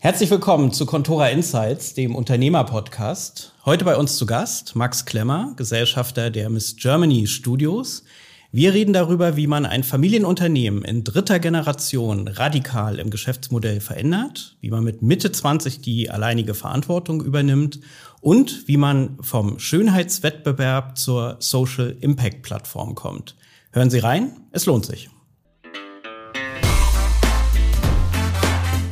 Herzlich willkommen zu Contora Insights, dem Unternehmerpodcast. Heute bei uns zu Gast Max Klemmer, Gesellschafter der Miss Germany Studios. Wir reden darüber, wie man ein Familienunternehmen in dritter Generation radikal im Geschäftsmodell verändert, wie man mit Mitte 20 die alleinige Verantwortung übernimmt und wie man vom Schönheitswettbewerb zur Social Impact Plattform kommt. Hören Sie rein, es lohnt sich.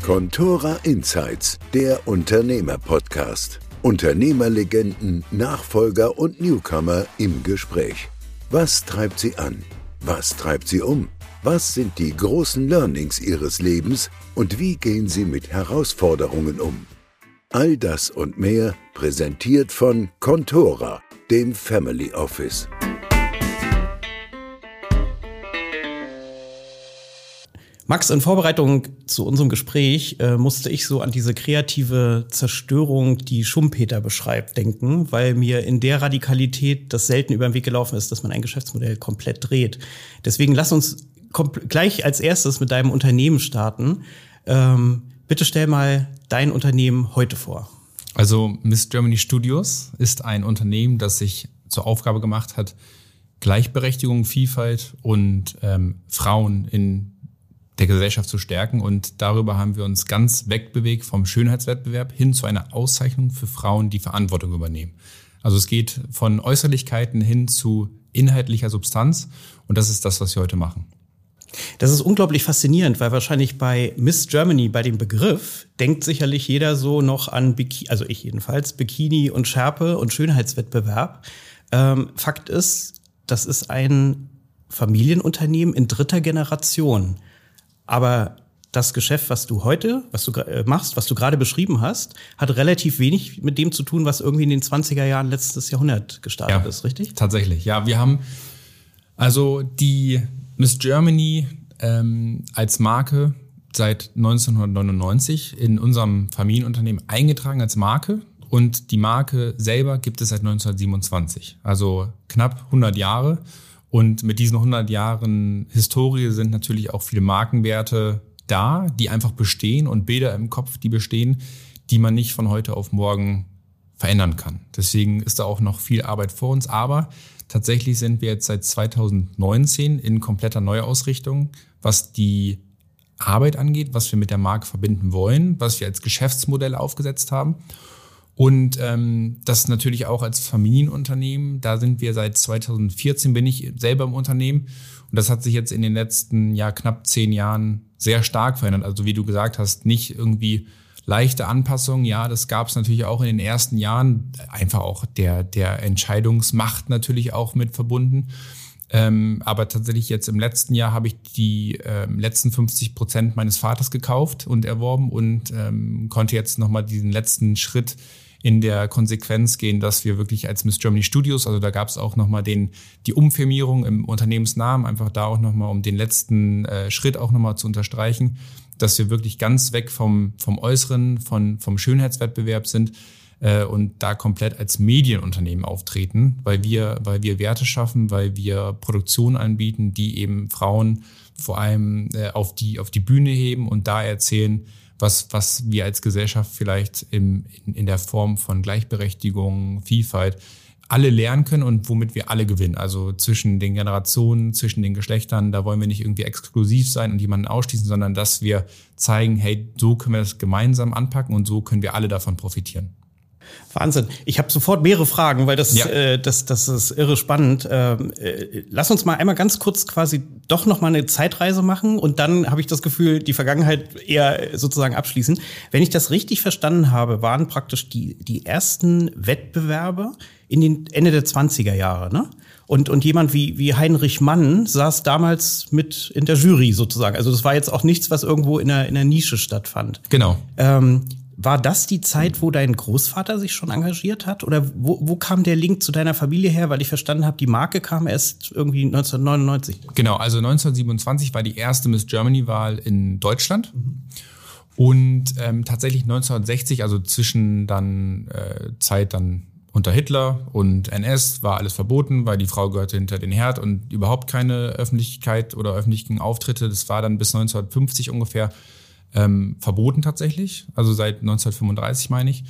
Contora Insights, der Unternehmer-Podcast. Unternehmerlegenden, Nachfolger und Newcomer im Gespräch. Was treibt sie an? Was treibt sie um? Was sind die großen Learnings ihres Lebens und wie gehen sie mit Herausforderungen um? All das und mehr präsentiert von Contora, dem Family Office. Max, in Vorbereitung zu unserem Gespräch äh, musste ich so an diese kreative Zerstörung, die Schumpeter beschreibt, denken, weil mir in der Radikalität das selten über den Weg gelaufen ist, dass man ein Geschäftsmodell komplett dreht. Deswegen lass uns gleich als erstes mit deinem Unternehmen starten. Ähm, bitte stell mal dein Unternehmen heute vor. Also Miss Germany Studios ist ein Unternehmen, das sich zur Aufgabe gemacht hat, Gleichberechtigung, Vielfalt und ähm, Frauen in der Gesellschaft zu stärken. Und darüber haben wir uns ganz wegbewegt vom Schönheitswettbewerb hin zu einer Auszeichnung für Frauen, die Verantwortung übernehmen. Also es geht von Äußerlichkeiten hin zu inhaltlicher Substanz. Und das ist das, was wir heute machen. Das ist unglaublich faszinierend, weil wahrscheinlich bei Miss Germany, bei dem Begriff, denkt sicherlich jeder so noch an Bikini, also ich jedenfalls, Bikini und Schärpe und Schönheitswettbewerb. Ähm, Fakt ist, das ist ein Familienunternehmen in dritter Generation. Aber das Geschäft, was du heute, was du äh, machst, was du gerade beschrieben hast, hat relativ wenig mit dem zu tun, was irgendwie in den 20er Jahren letztes Jahrhundert gestartet ja, ist, richtig? Tatsächlich, ja. Wir haben also die Miss Germany ähm, als Marke seit 1999 in unserem Familienunternehmen eingetragen als Marke und die Marke selber gibt es seit 1927, also knapp 100 Jahre. Und mit diesen 100 Jahren Historie sind natürlich auch viele Markenwerte da, die einfach bestehen und Bilder im Kopf, die bestehen, die man nicht von heute auf morgen verändern kann. Deswegen ist da auch noch viel Arbeit vor uns. Aber tatsächlich sind wir jetzt seit 2019 in kompletter Neuausrichtung, was die Arbeit angeht, was wir mit der Marke verbinden wollen, was wir als Geschäftsmodell aufgesetzt haben. Und ähm, das natürlich auch als Familienunternehmen. Da sind wir seit 2014, bin ich selber im Unternehmen. Und das hat sich jetzt in den letzten ja, knapp zehn Jahren sehr stark verändert. Also wie du gesagt hast, nicht irgendwie leichte Anpassungen. Ja, das gab es natürlich auch in den ersten Jahren. Einfach auch der, der Entscheidungsmacht natürlich auch mit verbunden. Ähm, aber tatsächlich jetzt im letzten Jahr habe ich die ähm, letzten 50 Prozent meines Vaters gekauft und erworben und ähm, konnte jetzt nochmal diesen letzten Schritt in der Konsequenz gehen, dass wir wirklich als Miss Germany Studios, also da gab es auch nochmal den, die Umfirmierung im Unternehmensnamen, einfach da auch nochmal, um den letzten äh, Schritt auch nochmal zu unterstreichen, dass wir wirklich ganz weg vom, vom Äußeren, von, vom Schönheitswettbewerb sind äh, und da komplett als Medienunternehmen auftreten, weil wir, weil wir Werte schaffen, weil wir Produktionen anbieten, die eben Frauen vor allem äh, auf, die, auf die Bühne heben und da erzählen, was, was wir als Gesellschaft vielleicht im, in, in der Form von Gleichberechtigung, Vielfalt alle lernen können und womit wir alle gewinnen. Also zwischen den Generationen, zwischen den Geschlechtern, da wollen wir nicht irgendwie exklusiv sein und jemanden ausschließen, sondern dass wir zeigen, hey, so können wir das gemeinsam anpacken und so können wir alle davon profitieren. Wahnsinn. Ich habe sofort mehrere Fragen, weil das, ja. äh, das, das ist irre spannend. Ähm, äh, lass uns mal einmal ganz kurz quasi doch noch mal eine Zeitreise machen und dann habe ich das Gefühl, die Vergangenheit eher sozusagen abschließen. Wenn ich das richtig verstanden habe, waren praktisch die, die ersten Wettbewerbe in den Ende der 20er Jahre, ne? Und, und jemand wie, wie Heinrich Mann saß damals mit in der Jury sozusagen. Also das war jetzt auch nichts, was irgendwo in der, in der Nische stattfand. Genau. Ähm, war das die Zeit, wo dein Großvater sich schon engagiert hat? Oder wo, wo kam der Link zu deiner Familie her? Weil ich verstanden habe, die Marke kam erst irgendwie 1999. Genau, also 1927 war die erste Miss Germany-Wahl in Deutschland. Mhm. Und ähm, tatsächlich 1960, also zwischen dann äh, Zeit dann unter Hitler und NS war alles verboten, weil die Frau gehörte hinter den Herd und überhaupt keine Öffentlichkeit oder öffentlichen Auftritte. Das war dann bis 1950 ungefähr ähm, verboten tatsächlich, also seit 1935 meine ich.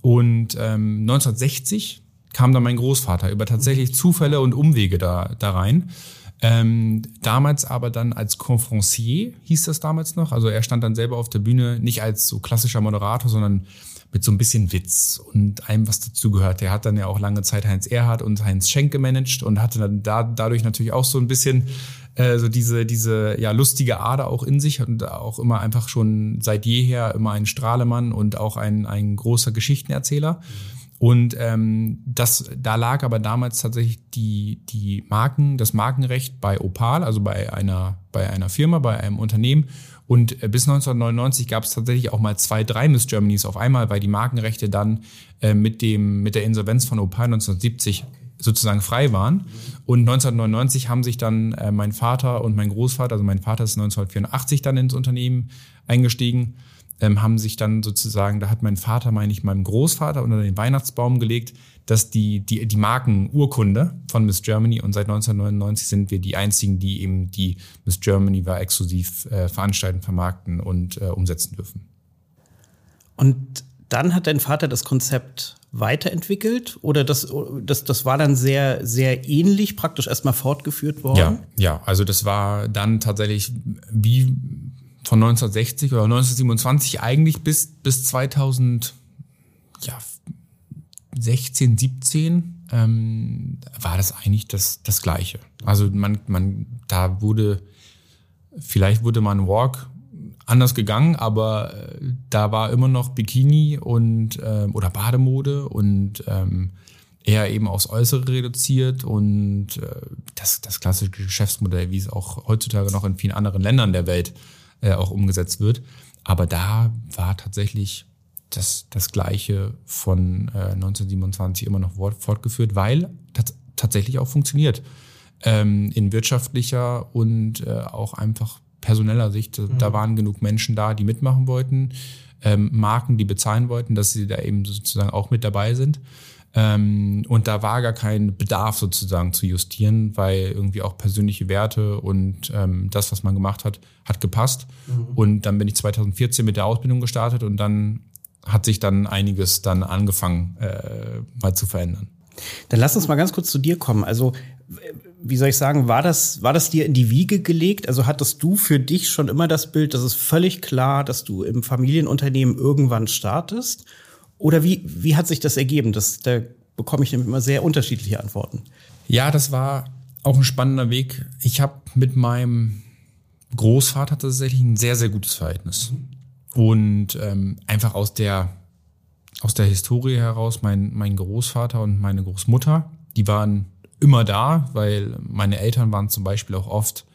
Und ähm, 1960 kam dann mein Großvater über tatsächlich Zufälle und Umwege da, da rein. Ähm, damals aber dann als Confrancier hieß das damals noch. Also er stand dann selber auf der Bühne, nicht als so klassischer Moderator, sondern mit so ein bisschen Witz und allem, was dazu gehört. Der hat dann ja auch lange Zeit Heinz Erhardt und Heinz Schenk gemanagt und hatte dann da, dadurch natürlich auch so ein bisschen äh, so diese, diese ja lustige Ader auch in sich und auch immer einfach schon seit jeher immer ein Strahlemann und auch ein, ein großer Geschichtenerzähler. Und ähm, das, da lag aber damals tatsächlich die, die Marken, das Markenrecht bei Opal, also bei einer, bei einer Firma, bei einem Unternehmen. Und äh, bis 1999 gab es tatsächlich auch mal zwei, drei Miss Germanys auf einmal, weil die Markenrechte dann äh, mit, dem, mit der Insolvenz von Opal 1970 sozusagen frei waren. Und 1999 haben sich dann äh, mein Vater und mein Großvater, also mein Vater ist 1984 dann ins Unternehmen eingestiegen ähm, haben sich dann sozusagen, da hat mein Vater, meine ich, meinem Großvater unter den Weihnachtsbaum gelegt, dass die, die, die Markenurkunde von Miss Germany und seit 1999 sind wir die einzigen, die eben die Miss Germany war exklusiv äh, veranstalten, vermarkten und äh, umsetzen dürfen. Und dann hat dein Vater das Konzept weiterentwickelt oder das, das, das war dann sehr, sehr ähnlich, praktisch erstmal fortgeführt worden? Ja, ja, also das war dann tatsächlich wie von 1960 oder 1927 eigentlich bis, bis 2016, ja, 17 ähm, war das eigentlich das, das Gleiche. Also man, man, da wurde, vielleicht wurde man Walk anders gegangen, aber äh, da war immer noch Bikini und äh, oder Bademode und ähm, eher eben aufs Äußere reduziert und äh, das, das klassische Geschäftsmodell, wie es auch heutzutage noch in vielen anderen Ländern der Welt äh, auch umgesetzt wird. Aber da war tatsächlich das, das Gleiche von äh, 1927 immer noch fortgeführt, weil tatsächlich auch funktioniert. Ähm, in wirtschaftlicher und äh, auch einfach personeller Sicht. Mhm. Da waren genug Menschen da, die mitmachen wollten, ähm, Marken, die bezahlen wollten, dass sie da eben sozusagen auch mit dabei sind. Ähm, und da war gar kein Bedarf sozusagen zu justieren, weil irgendwie auch persönliche Werte und ähm, das, was man gemacht hat, hat gepasst. Mhm. Und dann bin ich 2014 mit der Ausbildung gestartet und dann hat sich dann einiges dann angefangen äh, mal zu verändern. Dann lass uns mal ganz kurz zu dir kommen. Also wie soll ich sagen, war das, war das dir in die Wiege gelegt? Also hattest du für dich schon immer das Bild, dass es völlig klar, dass du im Familienunternehmen irgendwann startest? Oder wie, wie hat sich das ergeben? Das, da bekomme ich nämlich immer sehr unterschiedliche Antworten. Ja, das war auch ein spannender Weg. Ich habe mit meinem Großvater tatsächlich ein sehr, sehr gutes Verhältnis. Und ähm, einfach aus der, aus der Historie heraus, mein, mein Großvater und meine Großmutter, die waren immer da, weil meine Eltern waren zum Beispiel auch oft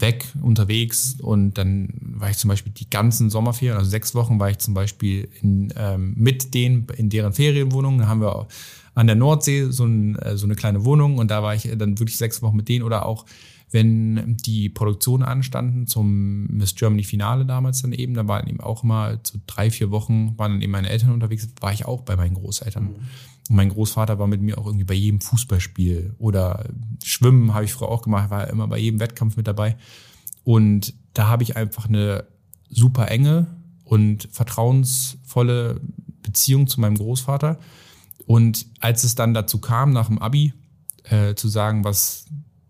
weg unterwegs und dann war ich zum Beispiel die ganzen Sommerferien, also sechs Wochen war ich zum Beispiel in, ähm, mit denen in deren Ferienwohnung. Da haben wir an der Nordsee so, ein, äh, so eine kleine Wohnung und da war ich dann wirklich sechs Wochen mit denen oder auch wenn die Produktionen anstanden zum Miss Germany Finale damals dann eben, da waren eben auch mal so drei, vier Wochen waren dann eben meine Eltern unterwegs, war ich auch bei meinen Großeltern. Mhm. Und mein Großvater war mit mir auch irgendwie bei jedem Fußballspiel oder Schwimmen habe ich früher auch gemacht, war immer bei jedem Wettkampf mit dabei. Und da habe ich einfach eine super enge und vertrauensvolle Beziehung zu meinem Großvater. Und als es dann dazu kam, nach dem Abi, äh, zu sagen, was,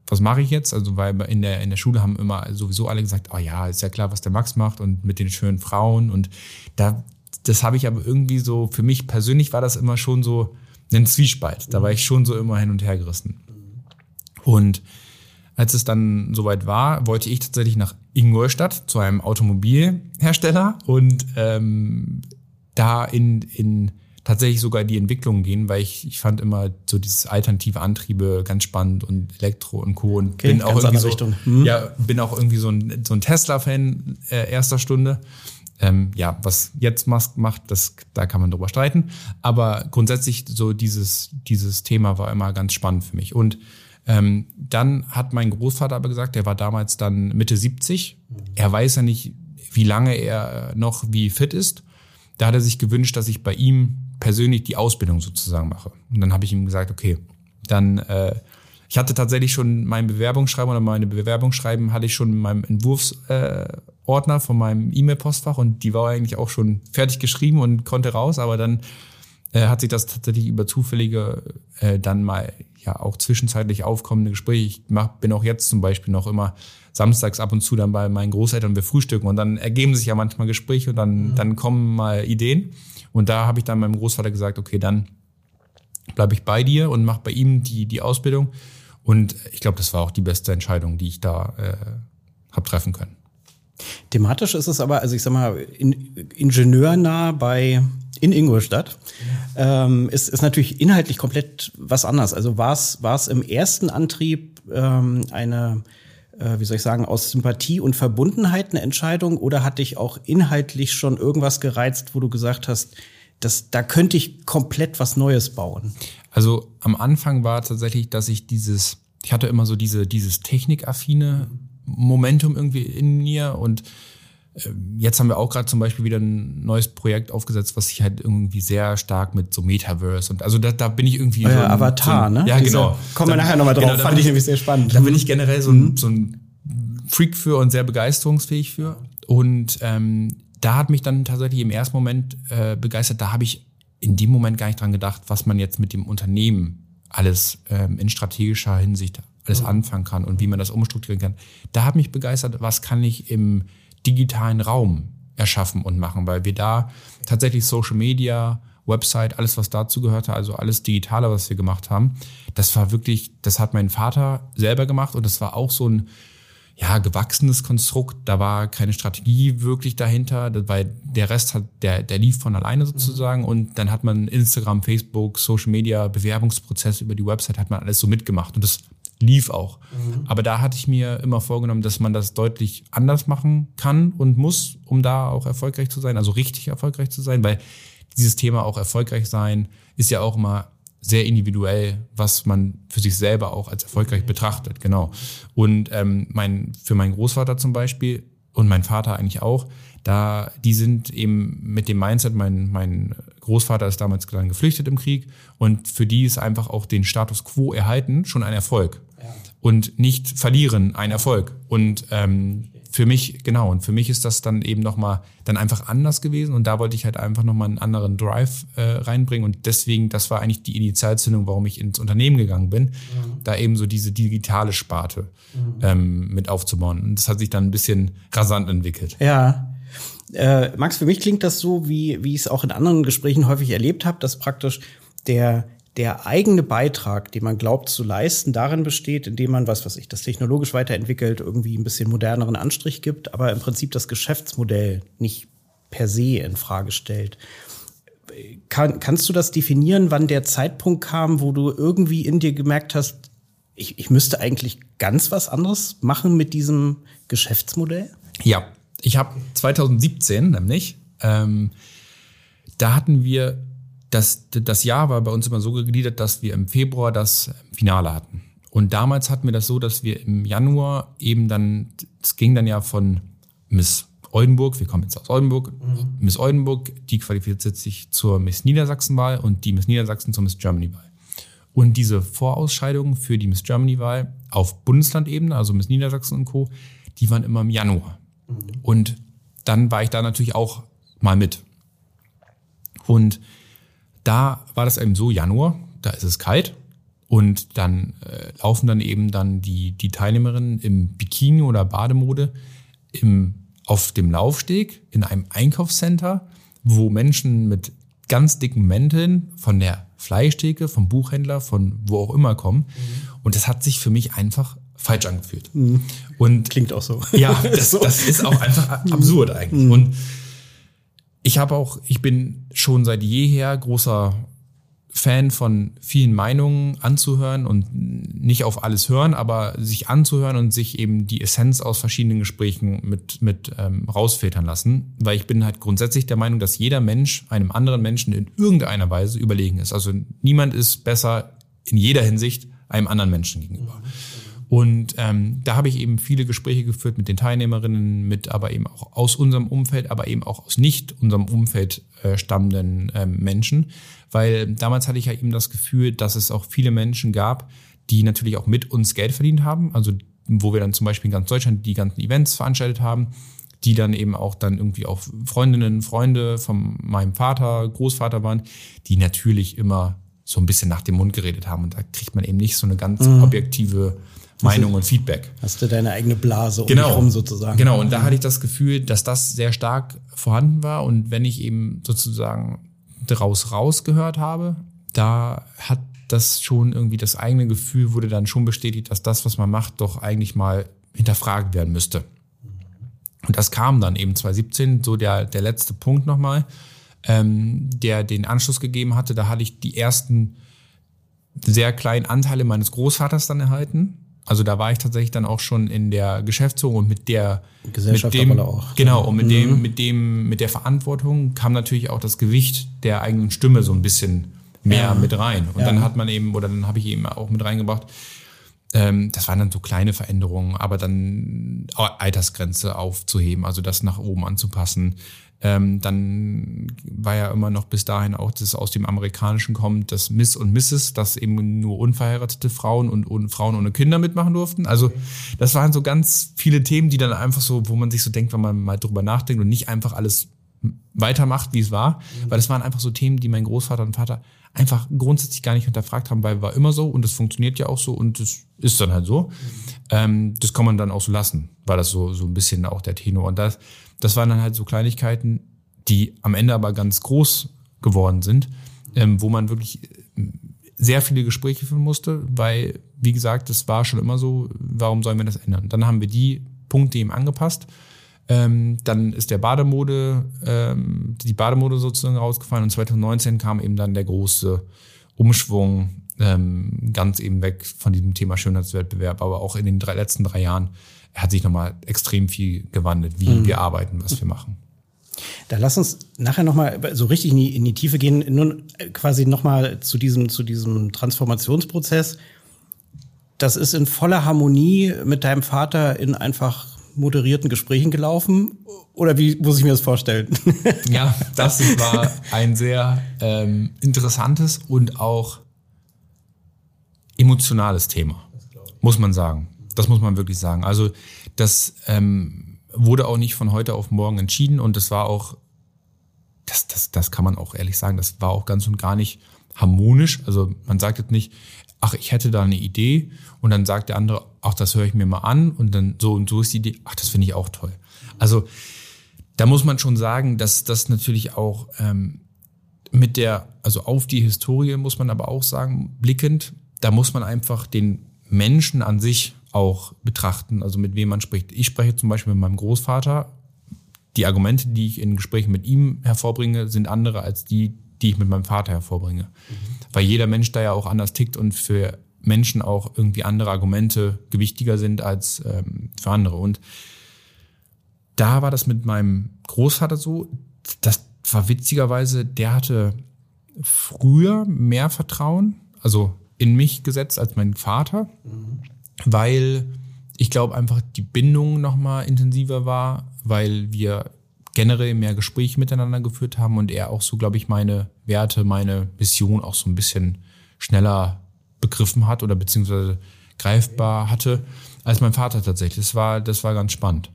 was mache ich jetzt? Also, weil in der, in der Schule haben immer sowieso alle gesagt, oh ja, ist ja klar, was der Max macht und mit den schönen Frauen. Und da, das habe ich aber irgendwie so, für mich persönlich war das immer schon so, einen Zwiespalt. Da war ich schon so immer hin und her gerissen. Und als es dann soweit war, wollte ich tatsächlich nach Ingolstadt zu einem Automobilhersteller und ähm, da in, in tatsächlich sogar die Entwicklung gehen, weil ich, ich fand immer so dieses alternative Antriebe ganz spannend und Elektro und Co. Und okay, bin auch irgendwie so, hm. ja, bin auch irgendwie so ein, so ein Tesla-Fan äh, erster Stunde. Ähm, ja, was jetzt Musk macht, das, da kann man drüber streiten. Aber grundsätzlich so dieses, dieses Thema war immer ganz spannend für mich. Und ähm, dann hat mein Großvater aber gesagt, der war damals dann Mitte 70. Er weiß ja nicht, wie lange er noch wie fit ist. Da hat er sich gewünscht, dass ich bei ihm persönlich die Ausbildung sozusagen mache. Und dann habe ich ihm gesagt, okay, dann äh, Ich hatte tatsächlich schon mein Bewerbungsschreiben oder meine Bewerbungsschreiben hatte ich schon in meinem Entwurfsordner äh, von meinem E-Mail-Postfach und die war eigentlich auch schon fertig geschrieben und konnte raus, aber dann äh, hat sich das tatsächlich über zufällige äh, dann mal ja auch zwischenzeitlich aufkommende Gespräche. Ich mach, bin auch jetzt zum Beispiel noch immer samstags ab und zu dann bei meinen Großeltern wir frühstücken und dann ergeben sich ja manchmal Gespräche und dann, mhm. dann kommen mal Ideen. Und da habe ich dann meinem Großvater gesagt, okay, dann bleibe ich bei dir und mache bei ihm die, die Ausbildung. Und ich glaube, das war auch die beste Entscheidung, die ich da äh, habe treffen können. Thematisch ist es aber, also ich sag mal, in, ingenieurnah bei in Ingolstadt ähm, ist, ist natürlich inhaltlich komplett was anderes. Also war es war es im ersten Antrieb ähm, eine äh, wie soll ich sagen, aus Sympathie und Verbundenheit eine Entscheidung oder hat dich auch inhaltlich schon irgendwas gereizt, wo du gesagt hast, das, da könnte ich komplett was Neues bauen? Also am Anfang war tatsächlich, dass ich dieses, ich hatte immer so diese, dieses technikaffine Momentum irgendwie in mir und äh, Jetzt haben wir auch gerade zum Beispiel wieder ein neues Projekt aufgesetzt, was sich halt irgendwie sehr stark mit so Metaverse und also da, da bin ich irgendwie. Ja, so ein, Avatar, so ein, ne? Ja, Diese, genau. Kommen wir nachher nochmal drauf. Genau, Fand ich nämlich sehr spannend. Da bin ich generell so ein, mhm. so ein Freak für und sehr begeisterungsfähig für. Und ähm, da hat mich dann tatsächlich im ersten Moment äh, begeistert. Da habe ich in dem Moment gar nicht dran gedacht, was man jetzt mit dem Unternehmen alles ähm, in strategischer Hinsicht alles mhm. anfangen kann und wie man das umstrukturieren kann. Da hat mich begeistert, was kann ich im digitalen Raum erschaffen und machen, weil wir da tatsächlich Social Media, Website, alles, was dazu gehörte, also alles Digitale, was wir gemacht haben, das war wirklich, das hat mein Vater selber gemacht und das war auch so ein, ja, gewachsenes Konstrukt. Da war keine Strategie wirklich dahinter, weil der Rest hat, der, der lief von alleine sozusagen. Und dann hat man Instagram, Facebook, Social Media, Bewerbungsprozess über die Website, hat man alles so mitgemacht. Und das lief auch. Mhm. Aber da hatte ich mir immer vorgenommen, dass man das deutlich anders machen kann und muss, um da auch erfolgreich zu sein, also richtig erfolgreich zu sein, weil dieses Thema auch erfolgreich sein ist ja auch immer sehr individuell, was man für sich selber auch als erfolgreich betrachtet, genau. Und ähm, mein, für meinen Großvater zum Beispiel und mein Vater eigentlich auch, da die sind eben mit dem Mindset, mein, mein Großvater ist damals dann geflüchtet im Krieg und für die ist einfach auch den Status quo erhalten schon ein Erfolg ja. und nicht verlieren ein Erfolg. Und ähm, für mich, genau, und für mich ist das dann eben nochmal dann einfach anders gewesen und da wollte ich halt einfach nochmal einen anderen Drive äh, reinbringen und deswegen, das war eigentlich die Initialzündung, warum ich ins Unternehmen gegangen bin, mhm. da eben so diese digitale Sparte mhm. ähm, mit aufzubauen und das hat sich dann ein bisschen rasant entwickelt. Ja. Äh, Max, für mich klingt das so, wie, wie ich es auch in anderen Gesprächen häufig erlebt habe, dass praktisch der der eigene Beitrag, den man glaubt zu leisten, darin besteht, indem man, was weiß ich, das technologisch weiterentwickelt, irgendwie ein bisschen moderneren Anstrich gibt, aber im Prinzip das Geschäftsmodell nicht per se in Frage stellt. Kann, kannst du das definieren, wann der Zeitpunkt kam, wo du irgendwie in dir gemerkt hast, ich, ich müsste eigentlich ganz was anderes machen mit diesem Geschäftsmodell? Ja, ich habe 2017 nämlich, ähm, da hatten wir das, das Jahr war bei uns immer so gegliedert, dass wir im Februar das Finale hatten. Und damals hatten wir das so, dass wir im Januar eben dann, es ging dann ja von Miss Oldenburg, wir kommen jetzt aus Oldenburg, mhm. Miss Oldenburg, die qualifiziert sich zur Miss Niedersachsen-Wahl und die Miss Niedersachsen zur Miss Germany-Wahl. Und diese Vorausscheidungen für die Miss Germany-Wahl auf Bundeslandebene, also Miss Niedersachsen und Co., die waren immer im Januar. Mhm. Und dann war ich da natürlich auch mal mit. Und da war das eben so Januar, da ist es kalt und dann äh, laufen dann eben dann die, die Teilnehmerinnen im Bikini oder Bademode im, auf dem Laufsteg in einem Einkaufscenter, wo Menschen mit ganz dicken Mänteln von der Fleischtheke, vom Buchhändler, von wo auch immer kommen. Mhm. Und das hat sich für mich einfach falsch angefühlt. Mhm. Und klingt auch so. Ja, das, das ist auch einfach absurd eigentlich. Mhm. Und ich habe auch, ich bin schon seit jeher großer Fan von vielen Meinungen anzuhören und nicht auf alles hören, aber sich anzuhören und sich eben die Essenz aus verschiedenen Gesprächen mit, mit ähm, rausfiltern lassen. Weil ich bin halt grundsätzlich der Meinung, dass jeder Mensch einem anderen Menschen in irgendeiner Weise überlegen ist. Also niemand ist besser in jeder Hinsicht einem anderen Menschen gegenüber. Mhm. Und ähm, da habe ich eben viele Gespräche geführt mit den Teilnehmerinnen, mit aber eben auch aus unserem Umfeld, aber eben auch aus nicht unserem Umfeld äh, stammenden ähm, Menschen, weil damals hatte ich ja eben das Gefühl, dass es auch viele Menschen gab, die natürlich auch mit uns Geld verdient haben, also wo wir dann zum Beispiel in ganz Deutschland die ganzen Events veranstaltet haben, die dann eben auch dann irgendwie auch Freundinnen, Freunde von meinem Vater, Großvater waren, die natürlich immer so ein bisschen nach dem Mund geredet haben. Und da kriegt man eben nicht so eine ganz mhm. objektive Meinung und Feedback. Hast du deine eigene Blase um genau. dich rum sozusagen. Genau, und da hatte ich das Gefühl, dass das sehr stark vorhanden war. Und wenn ich eben sozusagen daraus rausgehört habe, da hat das schon irgendwie das eigene Gefühl wurde dann schon bestätigt, dass das, was man macht, doch eigentlich mal hinterfragt werden müsste. Und das kam dann eben 2017, so der, der letzte Punkt nochmal, ähm, der den Anschluss gegeben hatte. Da hatte ich die ersten sehr kleinen Anteile meines Großvaters dann erhalten. Also da war ich tatsächlich dann auch schon in der Geschäftsführung und mit der Gesellschaft mit dem, auch. Genau, und mit mhm. dem, mit dem, mit der Verantwortung kam natürlich auch das Gewicht der eigenen Stimme so ein bisschen mehr ja. mit rein. Und ja. dann hat man eben, oder dann habe ich eben auch mit reingebracht, ähm, das waren dann so kleine Veränderungen, aber dann Altersgrenze aufzuheben, also das nach oben anzupassen. Ähm, dann war ja immer noch bis dahin auch das aus dem Amerikanischen kommt, das Miss und Mrs., dass eben nur unverheiratete Frauen und, und Frauen ohne Kinder mitmachen durften. Also das waren so ganz viele Themen, die dann einfach so, wo man sich so denkt, wenn man mal drüber nachdenkt und nicht einfach alles weitermacht, wie es war. Mhm. Weil das waren einfach so Themen, die mein Großvater und Vater einfach grundsätzlich gar nicht hinterfragt haben, weil war immer so und es funktioniert ja auch so und es ist dann halt so. Mhm. Ähm, das kann man dann auch so lassen, weil das so, so ein bisschen auch der Tenor. Und das, das waren dann halt so Kleinigkeiten, die am Ende aber ganz groß geworden sind, ähm, wo man wirklich äh, sehr viele Gespräche führen musste, weil, wie gesagt, das war schon immer so, warum sollen wir das ändern? Dann haben wir die Punkte eben angepasst ähm, dann ist der Bademode, ähm, die Bademode sozusagen rausgefallen und 2019 kam eben dann der große Umschwung ähm, ganz eben weg von diesem Thema Schönheitswettbewerb. Aber auch in den drei, letzten drei Jahren hat sich nochmal extrem viel gewandelt, wie mhm. wir arbeiten, was wir machen. Da lass uns nachher nochmal so richtig in die, in die Tiefe gehen, nun quasi nochmal zu diesem, zu diesem Transformationsprozess. Das ist in voller Harmonie mit deinem Vater in einfach moderierten Gesprächen gelaufen? Oder wie muss ich mir das vorstellen? Ja, das war ein sehr ähm, interessantes und auch emotionales Thema, muss man sagen. Das muss man wirklich sagen. Also das ähm, wurde auch nicht von heute auf morgen entschieden und das war auch, das, das, das kann man auch ehrlich sagen, das war auch ganz und gar nicht harmonisch. Also man sagt jetzt nicht, ach, ich hätte da eine Idee und dann sagt der andere, ach, das höre ich mir mal an und dann so und so ist die Idee, ach, das finde ich auch toll. Also da muss man schon sagen, dass das natürlich auch ähm, mit der, also auf die Historie muss man aber auch sagen, blickend, da muss man einfach den Menschen an sich auch betrachten, also mit wem man spricht. Ich spreche zum Beispiel mit meinem Großvater. Die Argumente, die ich in Gesprächen mit ihm hervorbringe, sind andere als die, die ich mit meinem Vater hervorbringe. Mhm. Weil jeder Mensch da ja auch anders tickt und für Menschen auch irgendwie andere Argumente gewichtiger sind als ähm, für andere. Und da war das mit meinem Großvater so, das war witzigerweise, der hatte früher mehr Vertrauen, also in mich gesetzt als mein Vater, mhm. Weil ich glaube einfach die Bindung nochmal intensiver war, weil wir generell mehr Gespräche miteinander geführt haben und er auch so, glaube ich, meine Werte, meine Mission auch so ein bisschen schneller begriffen hat oder beziehungsweise greifbar hatte als mein Vater tatsächlich. Das war, das war ganz spannend.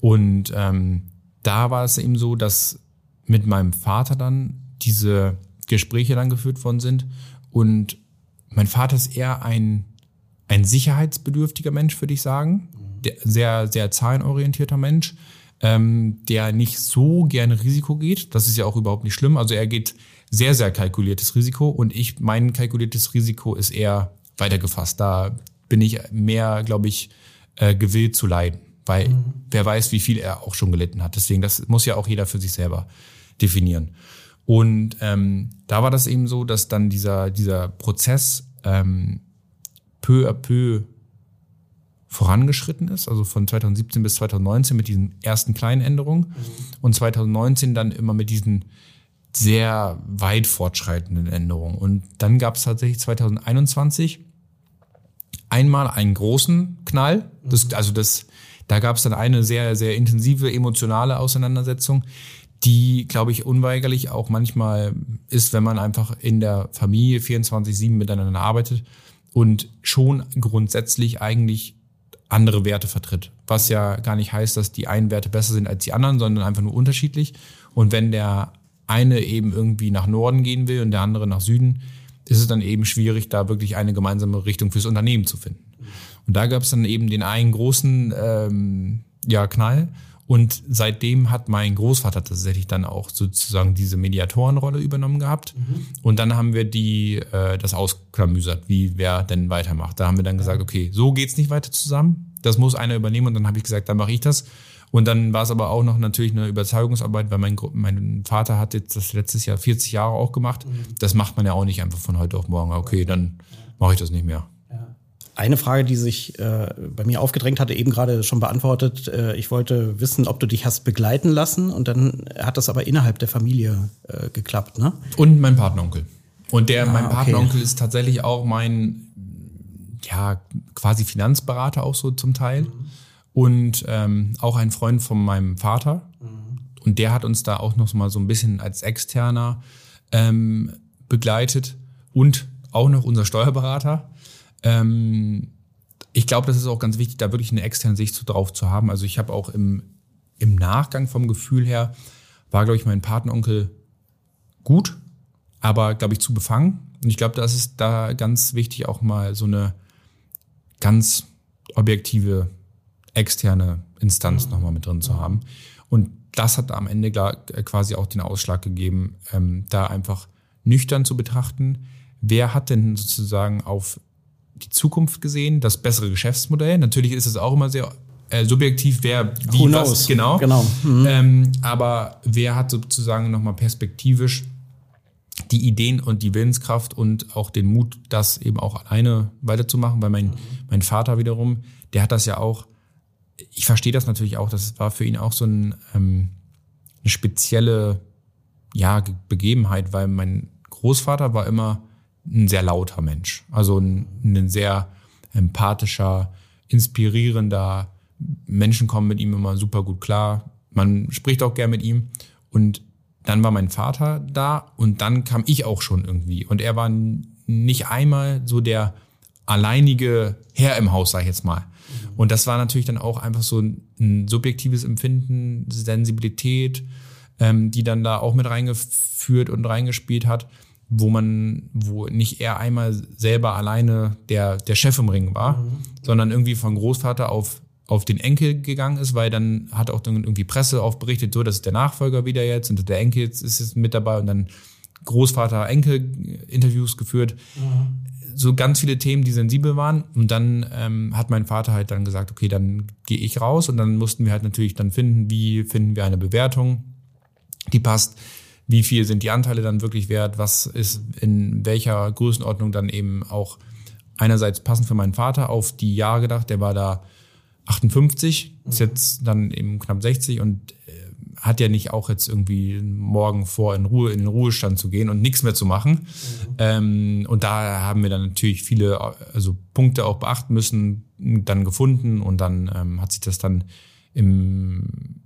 Und ähm, da war es eben so, dass mit meinem Vater dann diese Gespräche dann geführt worden sind. Und mein Vater ist eher ein, ein sicherheitsbedürftiger Mensch, würde ich sagen. Der, sehr, sehr zahlenorientierter Mensch, ähm, der nicht so gerne Risiko geht. Das ist ja auch überhaupt nicht schlimm. Also er geht sehr, sehr kalkuliertes Risiko und ich, mein kalkuliertes Risiko ist eher weitergefasst. Da bin ich mehr, glaube ich, äh, gewillt zu leiden, weil mhm. wer weiß, wie viel er auch schon gelitten hat. Deswegen, das muss ja auch jeder für sich selber definieren. Und ähm, da war das eben so, dass dann dieser, dieser Prozess ähm, peu à peu vorangeschritten ist, also von 2017 bis 2019 mit diesen ersten kleinen Änderungen mhm. und 2019 dann immer mit diesen sehr weit fortschreitenden Änderungen. Und dann gab es tatsächlich 2021 einmal einen großen Knall. Das, also das, da gab es dann eine sehr, sehr intensive emotionale Auseinandersetzung, die, glaube ich, unweigerlich auch manchmal ist, wenn man einfach in der Familie 24-7 miteinander arbeitet und schon grundsätzlich eigentlich andere Werte vertritt. Was ja gar nicht heißt, dass die einen Werte besser sind als die anderen, sondern einfach nur unterschiedlich. Und wenn der eine eben irgendwie nach Norden gehen will und der andere nach Süden, ist es dann eben schwierig, da wirklich eine gemeinsame Richtung fürs Unternehmen zu finden. Und da gab es dann eben den einen großen ähm, ja, Knall. Und seitdem hat mein Großvater tatsächlich dann auch sozusagen diese Mediatorenrolle übernommen gehabt. Mhm. Und dann haben wir die äh, das ausklamüsert, wie wer denn weitermacht. Da haben wir dann gesagt, okay, so geht's nicht weiter zusammen. Das muss einer übernehmen. Und dann habe ich gesagt, dann mache ich das. Und dann war es aber auch noch natürlich eine Überzeugungsarbeit, weil mein, mein Vater hat jetzt das letztes Jahr 40 Jahre auch gemacht. Mhm. Das macht man ja auch nicht einfach von heute auf morgen. Okay, dann mache ich das nicht mehr. Eine Frage, die sich äh, bei mir aufgedrängt hatte, eben gerade schon beantwortet. Äh, ich wollte wissen, ob du dich hast begleiten lassen und dann hat das aber innerhalb der Familie äh, geklappt, ne? Und mein Partneronkel. Und der, ah, mein Partneronkel okay. ist tatsächlich auch mein, ja, quasi Finanzberater auch so zum Teil. Mhm. Und ähm, auch ein Freund von meinem Vater. Mhm. Und der hat uns da auch noch mal so ein bisschen als Externer ähm, begleitet. Und auch noch unser Steuerberater. Ähm, ich glaube, das ist auch ganz wichtig, da wirklich eine externe Sicht so drauf zu haben. Also ich habe auch im, im Nachgang vom Gefühl her, war, glaube ich, mein Patenonkel gut, aber, glaube ich, zu befangen. Und ich glaube, das ist da ganz wichtig, auch mal so eine ganz objektive, externe Instanz nochmal mit drin zu haben. Und das hat am Ende quasi auch den Ausschlag gegeben, ähm, da einfach nüchtern zu betrachten, wer hat denn sozusagen auf die Zukunft gesehen, das bessere Geschäftsmodell. Natürlich ist es auch immer sehr äh, subjektiv, wer wie Who was genau. genau. Mhm. Ähm, aber wer hat sozusagen nochmal perspektivisch die Ideen und die Willenskraft und auch den Mut, das eben auch alleine weiterzumachen, weil mein, mein Vater wiederum, der hat das ja auch, ich verstehe das natürlich auch, das war für ihn auch so ein, ähm, eine spezielle ja, Begebenheit, weil mein Großvater war immer ein sehr lauter Mensch. Also ein, ein sehr empathischer, inspirierender. Menschen kommen mit ihm immer super gut klar. Man spricht auch gern mit ihm. Und dann war mein Vater da und dann kam ich auch schon irgendwie. Und er war nicht einmal so der alleinige Herr im Haus, sag ich jetzt mal. Und das war natürlich dann auch einfach so ein, subjektives Empfinden, Sensibilität, ähm, die dann da auch mit reingeführt und reingespielt hat wo man, wo nicht er einmal selber alleine der, der Chef im Ring war, mhm. sondern irgendwie von Großvater auf, auf den Enkel gegangen ist, weil dann hat auch dann irgendwie Presse aufberichtet, so, das ist der Nachfolger wieder jetzt und der Enkel ist jetzt mit dabei und dann Großvater-Enkel-Interviews geführt. Mhm. So ganz viele Themen, die sensibel waren. Und dann ähm, hat mein Vater halt dann gesagt, okay, dann gehe ich raus. Und dann mussten wir halt natürlich dann finden, wie finden wir eine Bewertung, die passt wie viel sind die Anteile dann wirklich wert, was ist in welcher Größenordnung dann eben auch einerseits passend für meinen Vater auf die Jahre gedacht, der war da 58, ist jetzt dann eben knapp 60 und äh, hat ja nicht auch jetzt irgendwie morgen vor in Ruhe in den Ruhestand zu gehen und nichts mehr zu machen. Mhm. Ähm, und da haben wir dann natürlich viele also Punkte auch beachten müssen, dann gefunden und dann ähm, hat sich das dann im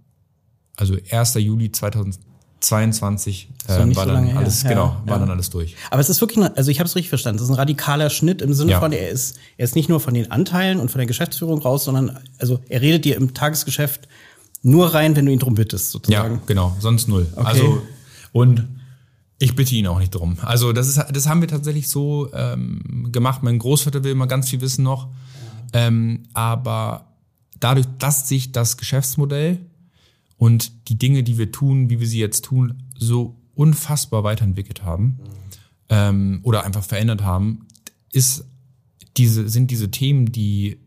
also 1. Juli 2000 22 äh, war so dann alles, her. genau, ja, war dann alles durch. Aber es ist wirklich, also ich habe es richtig verstanden, das ist ein radikaler Schnitt im Sinne ja. von, er ist, er ist nicht nur von den Anteilen und von der Geschäftsführung raus, sondern also er redet dir im Tagesgeschäft nur rein, wenn du ihn drum bittest, sozusagen. Ja, genau, sonst null. Okay. Also und ich bitte ihn auch nicht drum. Also das ist, das haben wir tatsächlich so ähm, gemacht. Mein Großvater will immer ganz viel wissen noch, ähm, aber dadurch, dass sich das Geschäftsmodell und die Dinge, die wir tun, wie wir sie jetzt tun, so unfassbar weiterentwickelt haben ähm, oder einfach verändert haben, ist diese, sind diese Themen, die,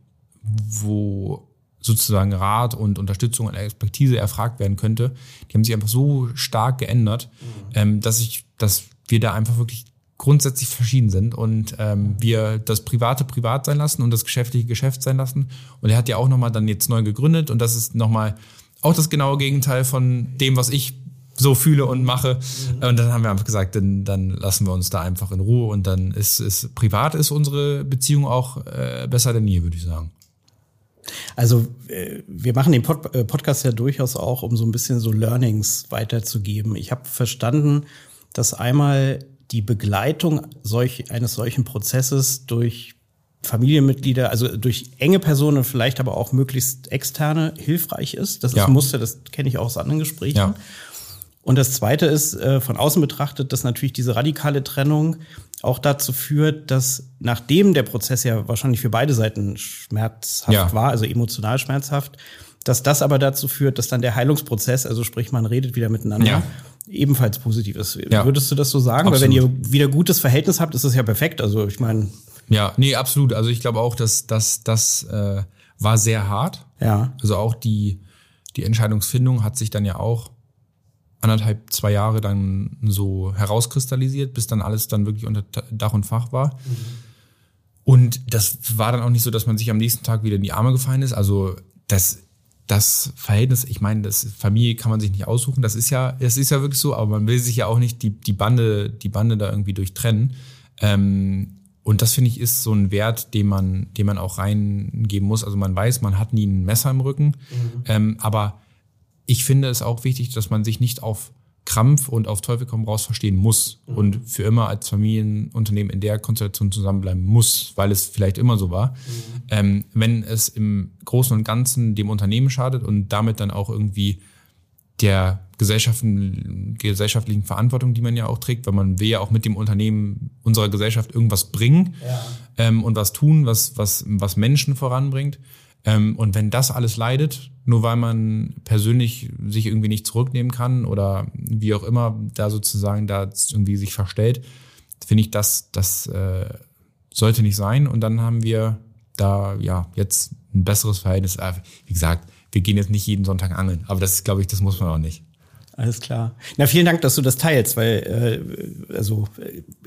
wo sozusagen Rat und Unterstützung und Expertise erfragt werden könnte, die haben sich einfach so stark geändert, mhm. ähm, dass ich, dass wir da einfach wirklich grundsätzlich verschieden sind und ähm, wir das Private privat sein lassen und das Geschäftliche Geschäft sein lassen. Und er hat ja auch nochmal dann jetzt neu gegründet und das ist nochmal auch das genaue Gegenteil von dem, was ich so fühle und mache. Mhm. Und dann haben wir einfach gesagt, dann, dann lassen wir uns da einfach in Ruhe und dann ist es privat ist unsere Beziehung auch äh, besser denn nie, würde ich sagen. Also äh, wir machen den Pod äh, Podcast ja durchaus auch, um so ein bisschen so Learnings weiterzugeben. Ich habe verstanden, dass einmal die Begleitung solch, eines solchen Prozesses durch Familienmitglieder, also durch enge Personen, vielleicht aber auch möglichst externe, hilfreich ist. Das ist ein Muster, das kenne ich auch aus anderen Gesprächen. Ja. Und das Zweite ist, äh, von außen betrachtet, dass natürlich diese radikale Trennung auch dazu führt, dass nachdem der Prozess ja wahrscheinlich für beide Seiten schmerzhaft ja. war, also emotional schmerzhaft, dass das aber dazu führt, dass dann der Heilungsprozess, also sprich, man redet wieder miteinander, ja. ebenfalls positiv ist. Ja. Würdest du das so sagen? Absolut. Weil wenn ihr wieder gutes Verhältnis habt, ist das ja perfekt. Also ich meine. Ja, nee, absolut. Also ich glaube auch, dass dass das äh, war sehr hart. Ja. Also auch die, die Entscheidungsfindung hat sich dann ja auch anderthalb, zwei Jahre dann so herauskristallisiert, bis dann alles dann wirklich unter Dach und Fach war. Mhm. Und das war dann auch nicht so, dass man sich am nächsten Tag wieder in die Arme gefallen ist. Also das, das Verhältnis, ich meine, das Familie kann man sich nicht aussuchen. Das ist ja, es ist ja wirklich so, aber man will sich ja auch nicht die, die Bande, die Bande da irgendwie durchtrennen. Ähm, und das finde ich ist so ein Wert, den man, den man auch reingeben muss. Also man weiß, man hat nie ein Messer im Rücken, mhm. ähm, aber ich finde es auch wichtig, dass man sich nicht auf Krampf und auf Teufel komm raus verstehen muss mhm. und für immer als Familienunternehmen in der Konstellation zusammenbleiben muss, weil es vielleicht immer so war. Mhm. Ähm, wenn es im Großen und Ganzen dem Unternehmen schadet und damit dann auch irgendwie der gesellschaftlichen Verantwortung, die man ja auch trägt, weil man will ja auch mit dem Unternehmen unserer Gesellschaft irgendwas bringen ja. ähm, und was tun, was, was, was Menschen voranbringt. Ähm, und wenn das alles leidet, nur weil man persönlich sich irgendwie nicht zurücknehmen kann oder wie auch immer da sozusagen da irgendwie sich verstellt, finde ich, das, das äh, sollte nicht sein. Und dann haben wir da ja jetzt ein besseres Verhältnis. Äh, wie gesagt, wir gehen jetzt nicht jeden Sonntag angeln, aber das glaube ich, das muss man auch nicht. Alles klar. Na, vielen Dank, dass du das teilst, weil äh, also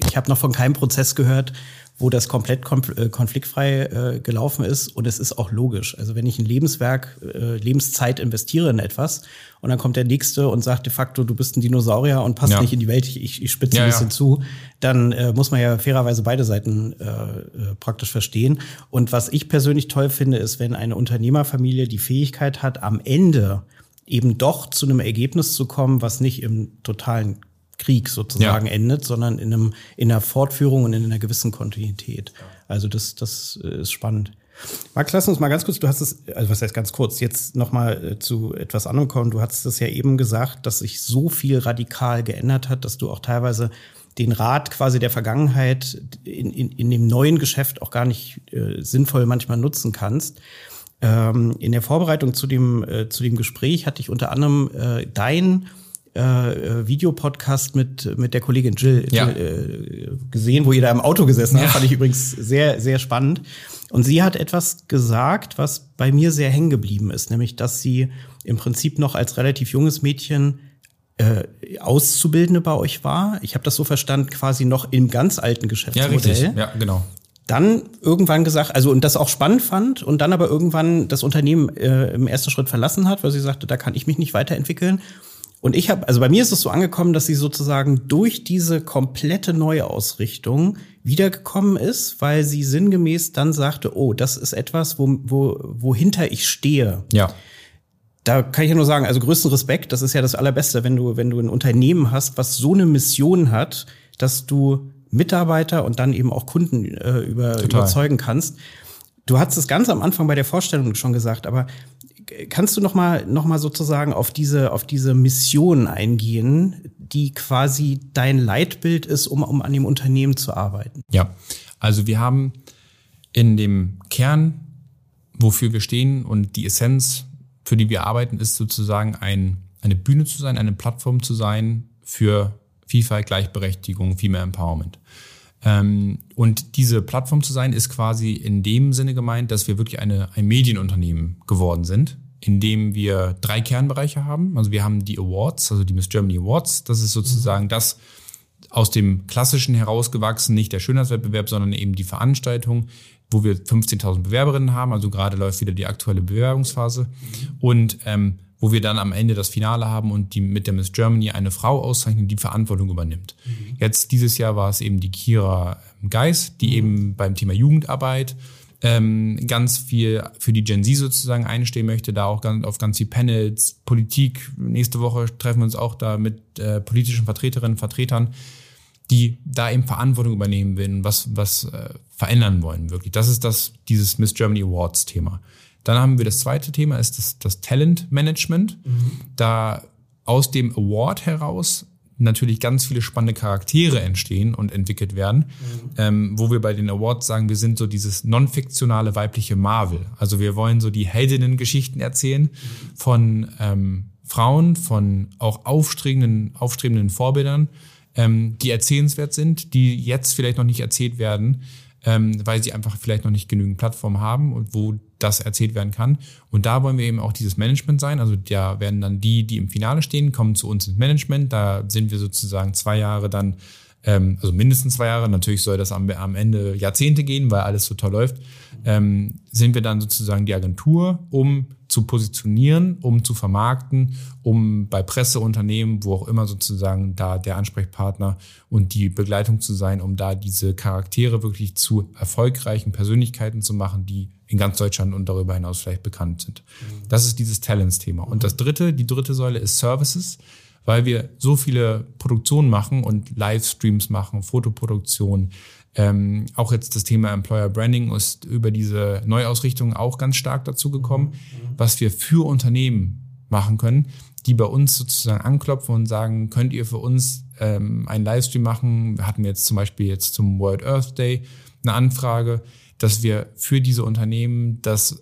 ich habe noch von keinem Prozess gehört, wo das komplett äh, konfliktfrei äh, gelaufen ist. Und es ist auch logisch. Also wenn ich ein Lebenswerk, äh, Lebenszeit investiere in etwas und dann kommt der Nächste und sagt de facto, du bist ein Dinosaurier und passt ja. nicht in die Welt, ich, ich spitze ja, ein bisschen ja. zu, dann äh, muss man ja fairerweise beide Seiten äh, äh, praktisch verstehen. Und was ich persönlich toll finde, ist, wenn eine Unternehmerfamilie die Fähigkeit hat, am Ende eben doch zu einem Ergebnis zu kommen, was nicht im totalen Krieg sozusagen ja. endet, sondern in, einem, in einer Fortführung und in einer gewissen Kontinuität. Also das, das äh, ist spannend. Max, lass uns mal ganz kurz, du hast es, also was heißt ganz kurz, jetzt nochmal äh, zu etwas anderem kommen. Du hast es ja eben gesagt, dass sich so viel radikal geändert hat, dass du auch teilweise den Rat quasi der Vergangenheit in, in, in dem neuen Geschäft auch gar nicht äh, sinnvoll manchmal nutzen kannst. Ähm, in der Vorbereitung zu dem, äh, zu dem Gespräch hatte ich unter anderem äh, dein äh, äh, Videopodcast mit, mit der Kollegin Jill, ja. Jill äh, gesehen, wo ihr da im Auto gesessen habt. Ja. Fand ich übrigens sehr, sehr spannend. Und sie hat etwas gesagt, was bei mir sehr hängen geblieben ist, nämlich, dass sie im Prinzip noch als relativ junges Mädchen äh, Auszubildende bei euch war. Ich habe das so verstanden, quasi noch im ganz alten Geschäftsmodell. Ja, richtig. Ja, genau. Dann irgendwann gesagt, also und das auch spannend fand und dann aber irgendwann das Unternehmen äh, im ersten Schritt verlassen hat, weil sie sagte, da kann ich mich nicht weiterentwickeln und ich habe, also bei mir ist es so angekommen, dass sie sozusagen durch diese komplette Neuausrichtung wiedergekommen ist, weil sie sinngemäß dann sagte, oh, das ist etwas, wo, wo, wohinter ich stehe. Ja. Da kann ich ja nur sagen, also größten Respekt, das ist ja das Allerbeste, wenn du, wenn du ein Unternehmen hast, was so eine Mission hat, dass du Mitarbeiter und dann eben auch Kunden äh, über, überzeugen kannst. Du hast es ganz am Anfang bei der Vorstellung schon gesagt, aber kannst du noch mal, noch mal sozusagen auf diese, auf diese Mission eingehen, die quasi dein Leitbild ist, um, um an dem Unternehmen zu arbeiten? Ja, also wir haben in dem Kern, wofür wir stehen und die Essenz, für die wir arbeiten, ist sozusagen ein, eine Bühne zu sein, eine Plattform zu sein für Vielfalt, Gleichberechtigung, Female Empowerment. Ähm, und diese Plattform zu sein, ist quasi in dem Sinne gemeint, dass wir wirklich eine, ein Medienunternehmen geworden sind, in dem wir drei Kernbereiche haben. Also wir haben die Awards, also die Miss Germany Awards. Das ist sozusagen das aus dem Klassischen herausgewachsen, nicht der Schönheitswettbewerb, sondern eben die Veranstaltung, wo wir 15.000 Bewerberinnen haben. Also gerade läuft wieder die aktuelle Bewerbungsphase. Und ähm, wo wir dann am Ende das Finale haben und die mit der Miss Germany eine Frau auszeichnen, die Verantwortung übernimmt. Mhm. Jetzt dieses Jahr war es eben die Kira Geis, die mhm. eben beim Thema Jugendarbeit ähm, ganz viel für die Gen Z sozusagen einstehen möchte, da auch ganz, auf ganz viele Panels, Politik. Nächste Woche treffen wir uns auch da mit äh, politischen Vertreterinnen, Vertretern, die da eben Verantwortung übernehmen will, was, was äh, verändern wollen, wirklich. Das ist das, dieses Miss Germany Awards Thema. Dann haben wir das zweite Thema, ist das, das Talent Management. Mhm. Da aus dem Award heraus natürlich ganz viele spannende Charaktere entstehen und entwickelt werden, mhm. ähm, wo wir bei den Awards sagen, wir sind so dieses non-fiktionale weibliche Marvel. Also wir wollen so die Heldinnen-Geschichten erzählen mhm. von ähm, Frauen, von auch aufstrebenden, aufstrebenden Vorbildern, ähm, die erzählenswert sind, die jetzt vielleicht noch nicht erzählt werden, ähm, weil sie einfach vielleicht noch nicht genügend Plattform haben und wo das erzählt werden kann. Und da wollen wir eben auch dieses Management sein. Also da werden dann die, die im Finale stehen, kommen zu uns ins Management. Da sind wir sozusagen zwei Jahre dann, ähm, also mindestens zwei Jahre. Natürlich soll das am, am Ende Jahrzehnte gehen, weil alles so toll läuft. Ähm, sind wir dann sozusagen die Agentur, um zu positionieren, um zu vermarkten, um bei Presseunternehmen, wo auch immer sozusagen da der Ansprechpartner und die Begleitung zu sein, um da diese Charaktere wirklich zu erfolgreichen Persönlichkeiten zu machen, die in ganz Deutschland und darüber hinaus vielleicht bekannt sind. Das ist dieses Talents-Thema. Und das dritte, die dritte Säule ist Services, weil wir so viele Produktionen machen und Livestreams machen, Fotoproduktion, ähm, auch jetzt das Thema Employer Branding ist über diese Neuausrichtung auch ganz stark dazu gekommen, mhm. was wir für Unternehmen machen können, die bei uns sozusagen anklopfen und sagen, könnt ihr für uns ähm, einen Livestream machen? Wir hatten jetzt zum Beispiel jetzt zum World Earth Day eine Anfrage, dass wir für diese Unternehmen das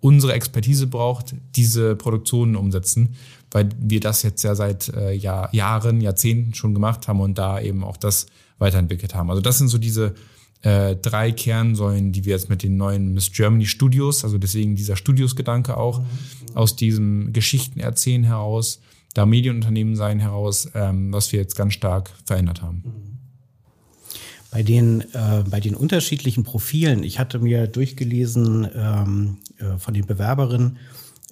unsere Expertise braucht, diese Produktionen umsetzen, weil wir das jetzt ja seit äh, Jahr, Jahren, Jahrzehnten schon gemacht haben und da eben auch das weiterentwickelt haben. Also das sind so diese äh, drei Kernsäulen, die wir jetzt mit den neuen Miss Germany Studios, also deswegen dieser Studios-Gedanke auch, mhm. aus diesem Geschichtenerzählen heraus, da Medienunternehmen sein heraus, ähm, was wir jetzt ganz stark verändert haben. Bei den, äh, bei den unterschiedlichen Profilen, ich hatte mir durchgelesen ähm, äh, von den Bewerberinnen,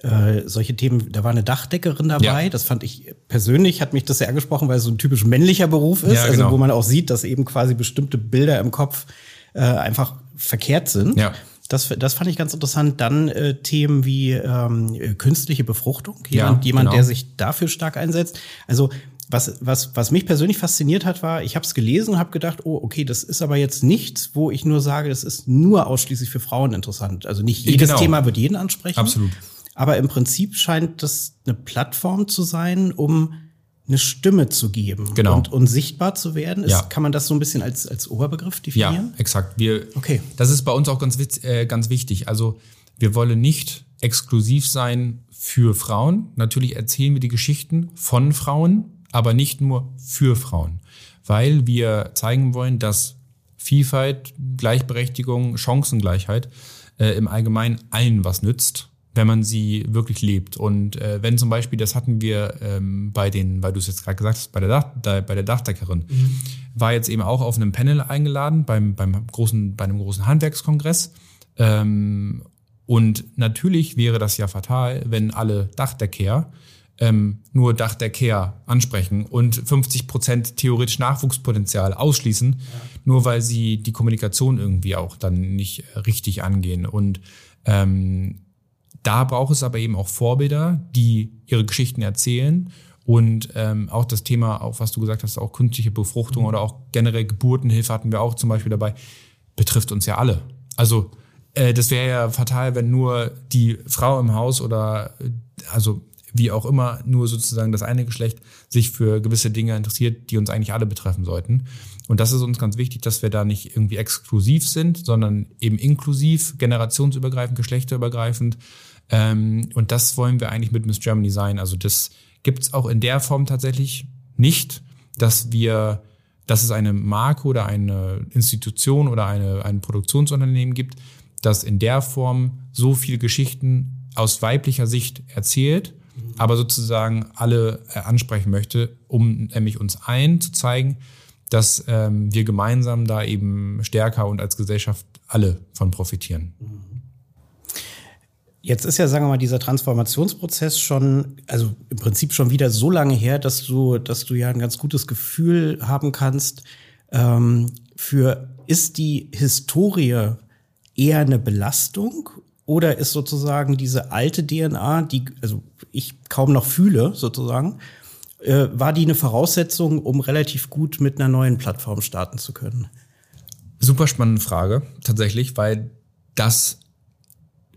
äh, solche Themen, da war eine Dachdeckerin dabei. Ja. Das fand ich persönlich, hat mich das sehr angesprochen, weil es so ein typisch männlicher Beruf ist, ja, also genau. also wo man auch sieht, dass eben quasi bestimmte Bilder im Kopf äh, einfach verkehrt sind. Ja. Das, das fand ich ganz interessant. Dann äh, Themen wie ähm, künstliche Befruchtung. Jemand, ja, jemand genau. der sich dafür stark einsetzt. Also was, was, was mich persönlich fasziniert hat, war, ich habe es gelesen und habe gedacht, oh, okay, das ist aber jetzt nichts, wo ich nur sage, das ist nur ausschließlich für Frauen interessant. Also nicht jedes genau. Thema wird jeden ansprechen. Absolut. Aber im Prinzip scheint das eine Plattform zu sein, um eine Stimme zu geben genau. und, und sichtbar zu werden. Ist, ja. Kann man das so ein bisschen als, als Oberbegriff definieren? Ja, exakt. Wir, okay. Das ist bei uns auch ganz, äh, ganz wichtig. Also wir wollen nicht exklusiv sein für Frauen. Natürlich erzählen wir die Geschichten von Frauen, aber nicht nur für Frauen, weil wir zeigen wollen, dass Vielfalt, Gleichberechtigung, Chancengleichheit äh, im Allgemeinen allen was nützt wenn man sie wirklich lebt. Und äh, wenn zum Beispiel, das hatten wir ähm, bei den, weil du es jetzt gerade gesagt hast, bei der, Dach, da, bei der Dachdeckerin, mhm. war jetzt eben auch auf einem Panel eingeladen beim, beim großen, bei einem großen Handwerkskongress. Ähm, und natürlich wäre das ja fatal, wenn alle Dachdecker ähm, nur Dachdecker ansprechen und 50 Prozent theoretisch Nachwuchspotenzial ausschließen, ja. nur weil sie die Kommunikation irgendwie auch dann nicht richtig angehen. Und ähm, da braucht es aber eben auch Vorbilder, die ihre Geschichten erzählen und ähm, auch das Thema, auch was du gesagt hast, auch künstliche Befruchtung oder auch generell Geburtenhilfe hatten wir auch zum Beispiel dabei, betrifft uns ja alle. Also äh, das wäre ja fatal, wenn nur die Frau im Haus oder äh, also wie auch immer nur sozusagen das eine Geschlecht sich für gewisse Dinge interessiert, die uns eigentlich alle betreffen sollten. Und das ist uns ganz wichtig, dass wir da nicht irgendwie exklusiv sind, sondern eben inklusiv, generationsübergreifend, geschlechterübergreifend ähm, und das wollen wir eigentlich mit Miss Germany sein. Also das gibt's auch in der Form tatsächlich nicht, dass wir, dass es eine Marke oder eine Institution oder eine, ein Produktionsunternehmen gibt, das in der Form so viele Geschichten aus weiblicher Sicht erzählt, aber sozusagen alle äh, ansprechen möchte, um nämlich uns allen zu zeigen, dass ähm, wir gemeinsam da eben stärker und als Gesellschaft alle von profitieren. Mhm. Jetzt ist ja, sagen wir mal, dieser Transformationsprozess schon, also im Prinzip schon wieder so lange her, dass du, dass du ja ein ganz gutes Gefühl haben kannst ähm, für, ist die Historie eher eine Belastung oder ist sozusagen diese alte DNA, die, also ich kaum noch fühle, sozusagen, äh, war die eine Voraussetzung, um relativ gut mit einer neuen Plattform starten zu können? Super spannende Frage, tatsächlich, weil das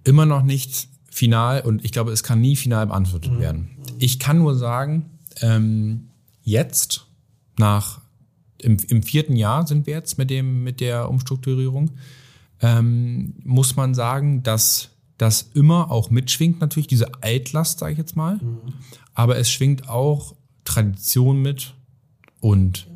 immer noch nicht final und ich glaube, es kann nie final beantwortet mhm. werden. Ich kann nur sagen, ähm, jetzt, nach im, im vierten Jahr sind wir jetzt mit dem, mit der Umstrukturierung, ähm, muss man sagen, dass das immer auch mitschwingt, natürlich diese Altlast, sage ich jetzt mal, mhm. aber es schwingt auch Tradition mit und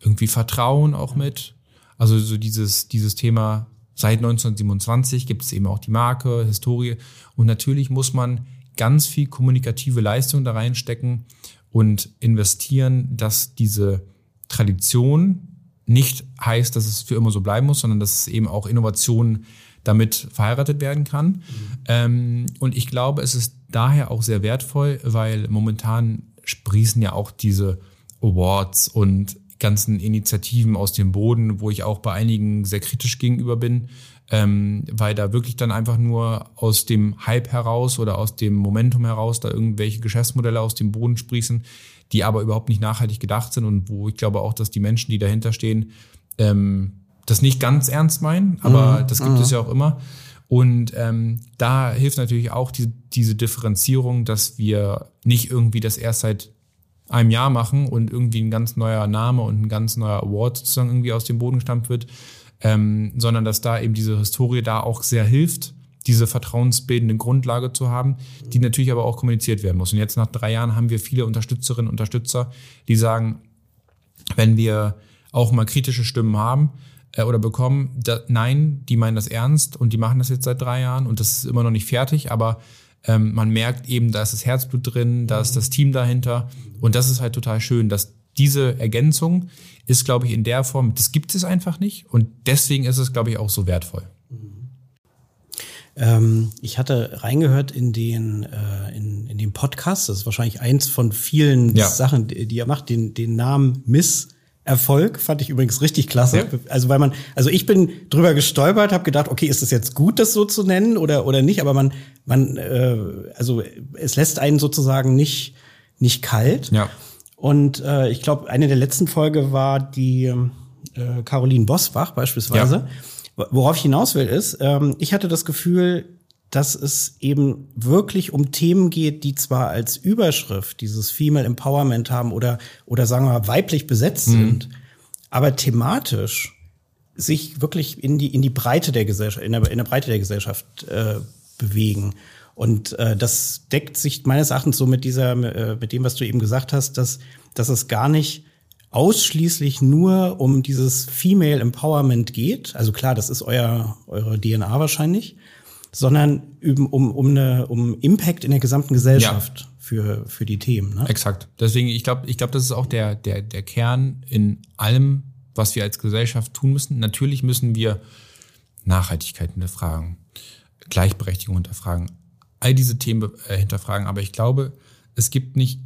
irgendwie Vertrauen auch mit. Also so dieses, dieses Thema, seit 1927 gibt es eben auch die Marke, Historie und natürlich muss man ganz viel kommunikative Leistung da reinstecken und investieren, dass diese Tradition nicht heißt, dass es für immer so bleiben muss, sondern dass es eben auch Innovationen damit verheiratet werden kann. Mhm. Ähm, und ich glaube, es ist daher auch sehr wertvoll, weil momentan sprießen ja auch diese Awards und ganzen Initiativen aus dem Boden, wo ich auch bei einigen sehr kritisch gegenüber bin, ähm, weil da wirklich dann einfach nur aus dem Hype heraus oder aus dem Momentum heraus da irgendwelche Geschäftsmodelle aus dem Boden sprießen, die aber überhaupt nicht nachhaltig gedacht sind und wo ich glaube auch, dass die Menschen, die dahinter stehen, ähm, das nicht ganz ernst meinen, aber mhm. das gibt mhm. es ja auch immer. Und ähm, da hilft natürlich auch die, diese Differenzierung, dass wir nicht irgendwie das erst seit einem Jahr machen und irgendwie ein ganz neuer Name und ein ganz neuer Award sozusagen irgendwie aus dem Boden gestammt wird, ähm, sondern dass da eben diese Historie da auch sehr hilft, diese vertrauensbildende Grundlage zu haben, die natürlich aber auch kommuniziert werden muss. Und jetzt nach drei Jahren haben wir viele Unterstützerinnen und Unterstützer, die sagen, wenn wir auch mal kritische Stimmen haben äh, oder bekommen, da, nein, die meinen das ernst und die machen das jetzt seit drei Jahren und das ist immer noch nicht fertig, aber ähm, man merkt eben, da ist das Herzblut drin, da ist das Team dahinter. Und das ist halt total schön, dass diese Ergänzung ist, glaube ich, in der Form, das gibt es einfach nicht. Und deswegen ist es, glaube ich, auch so wertvoll. Ähm, ich hatte reingehört in den, äh, in, in den Podcast, das ist wahrscheinlich eins von vielen ja. Sachen, die, die er macht, den, den Namen Miss Erfolg fand ich übrigens richtig klasse. Ja. Also weil man, also ich bin drüber gestolpert, habe gedacht, okay, ist es jetzt gut, das so zu nennen oder oder nicht? Aber man, man, äh, also es lässt einen sozusagen nicht nicht kalt. Ja. Und äh, ich glaube, eine der letzten Folge war die äh, Caroline Bosbach beispielsweise. Ja. Worauf ich hinaus will ist, ähm, ich hatte das Gefühl, dass es eben wirklich um Themen geht, die zwar als Überschrift dieses Female Empowerment haben oder, oder sagen wir mal weiblich besetzt mhm. sind, aber thematisch sich wirklich in die, in die Breite der Gesellschaft, in der, in der Breite der Gesellschaft äh, bewegen. Und äh, das deckt sich meines Erachtens so mit dieser, äh, mit dem, was du eben gesagt hast, dass, dass es gar nicht ausschließlich nur um dieses Female Empowerment geht. Also klar, das ist euer, eure DNA wahrscheinlich sondern um, um, um, eine, um Impact in der gesamten Gesellschaft ja. für, für die Themen. Ne? Exakt. Deswegen, ich glaube, ich glaube, das ist auch der, der, der Kern in allem, was wir als Gesellschaft tun müssen. Natürlich müssen wir Nachhaltigkeit hinterfragen, Gleichberechtigung hinterfragen, all diese Themen äh, hinterfragen. Aber ich glaube, es gibt nicht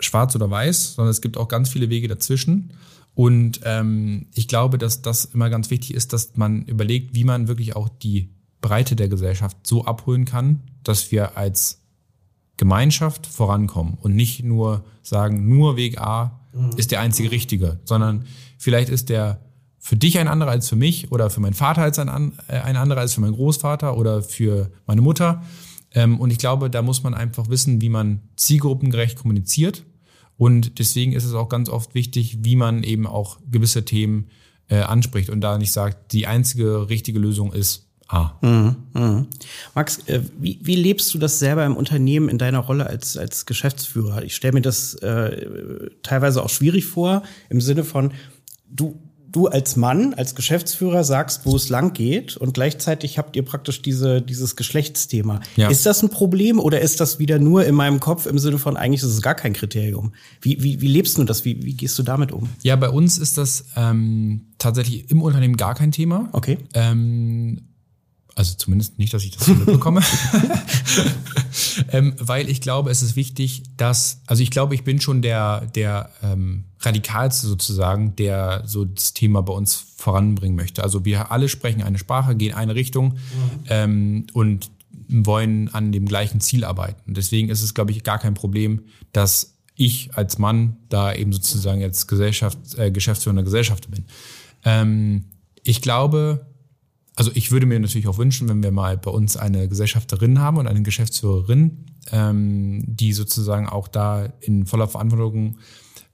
schwarz oder weiß, sondern es gibt auch ganz viele Wege dazwischen. Und ähm, ich glaube, dass das immer ganz wichtig ist, dass man überlegt, wie man wirklich auch die Breite der Gesellschaft so abholen kann, dass wir als Gemeinschaft vorankommen und nicht nur sagen, nur Weg A mhm. ist der einzige richtige, sondern vielleicht ist der für dich ein anderer als für mich oder für meinen Vater als ein, äh, ein anderer als für meinen Großvater oder für meine Mutter. Ähm, und ich glaube, da muss man einfach wissen, wie man zielgruppengerecht kommuniziert. Und deswegen ist es auch ganz oft wichtig, wie man eben auch gewisse Themen äh, anspricht und da nicht sagt, die einzige richtige Lösung ist Ah. Mhm, mhm. Max, äh, wie, wie lebst du das selber im Unternehmen in deiner Rolle als, als Geschäftsführer? Ich stelle mir das äh, teilweise auch schwierig vor, im Sinne von, du, du als Mann, als Geschäftsführer sagst, wo es lang geht und gleichzeitig habt ihr praktisch diese, dieses Geschlechtsthema. Ja. Ist das ein Problem oder ist das wieder nur in meinem Kopf im Sinne von, eigentlich ist es gar kein Kriterium? Wie, wie, wie lebst du das? Wie, wie gehst du damit um? Ja, bei uns ist das ähm, tatsächlich im Unternehmen gar kein Thema. Okay. Ähm, also zumindest nicht, dass ich das mitbekomme. ähm, weil ich glaube, es ist wichtig, dass, also ich glaube, ich bin schon der, der ähm, radikalste sozusagen, der so das Thema bei uns voranbringen möchte. Also wir alle sprechen eine Sprache, gehen eine Richtung mhm. ähm, und wollen an dem gleichen Ziel arbeiten. Deswegen ist es, glaube ich, gar kein Problem, dass ich als Mann da eben sozusagen jetzt Gesellschaft, äh, Geschäftsführender Gesellschafter bin. Ähm, ich glaube, also ich würde mir natürlich auch wünschen, wenn wir mal bei uns eine Gesellschafterin haben und eine Geschäftsführerin, ähm, die sozusagen auch da in voller Verantwortung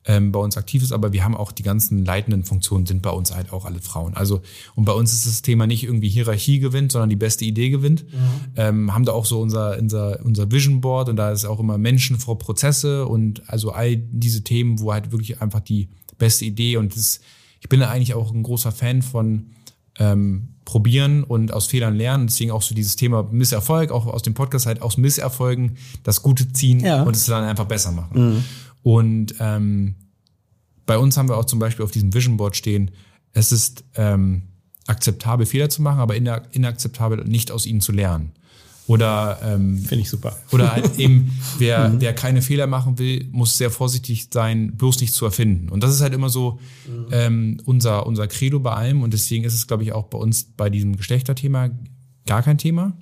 ähm, bei uns aktiv ist, aber wir haben auch die ganzen leitenden Funktionen sind bei uns halt auch alle Frauen. Also und bei uns ist das Thema nicht irgendwie Hierarchie gewinnt, sondern die beste Idee gewinnt. Mhm. Ähm, haben da auch so unser, unser, unser Vision Board und da ist auch immer Menschen vor Prozesse und also all diese Themen, wo halt wirklich einfach die beste Idee und das, ich bin da eigentlich auch ein großer Fan von ähm, probieren und aus Fehlern lernen. Deswegen auch so dieses Thema Misserfolg, auch aus dem Podcast halt aus Misserfolgen das Gute ziehen ja. und es dann einfach besser machen. Mhm. Und ähm, bei uns haben wir auch zum Beispiel auf diesem Vision Board stehen, es ist ähm, akzeptabel, Fehler zu machen, aber inakzeptabel, nicht aus ihnen zu lernen. Oder ähm, finde ich super. Oder halt eben, wer, mhm. wer keine Fehler machen will, muss sehr vorsichtig sein, bloß nicht zu erfinden. Und das ist halt immer so mhm. ähm, unser, unser Credo bei allem. Und deswegen ist es, glaube ich, auch bei uns bei diesem Geschlechterthema gar kein Thema. Mhm.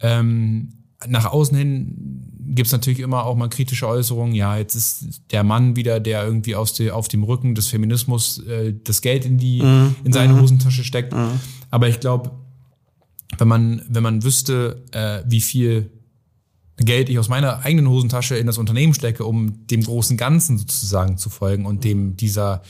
Ähm, nach außen hin gibt's natürlich immer auch mal kritische Äußerungen. Ja, jetzt ist der Mann wieder, der irgendwie aus die, auf dem Rücken des Feminismus äh, das Geld in die mhm. in seine mhm. Hosentasche steckt. Mhm. Aber ich glaube, wenn man wenn man wüsste, äh, wie viel Geld ich aus meiner eigenen Hosentasche in das Unternehmen stecke, um dem großen Ganzen sozusagen zu folgen und dem dieser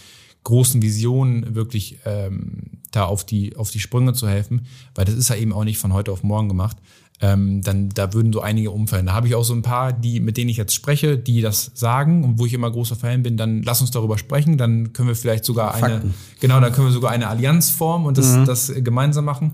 großen Vision wirklich ähm, da auf die auf die Sprünge zu helfen, weil das ist ja eben auch nicht von heute auf morgen gemacht ähm, dann da würden so einige umfallen. Da habe ich auch so ein paar, die, mit denen ich jetzt spreche, die das sagen und wo ich immer großer Fan bin, dann lass uns darüber sprechen, dann können wir vielleicht sogar eine, Fakten. genau, dann können wir sogar eine Allianz formen und das, mhm. das gemeinsam machen.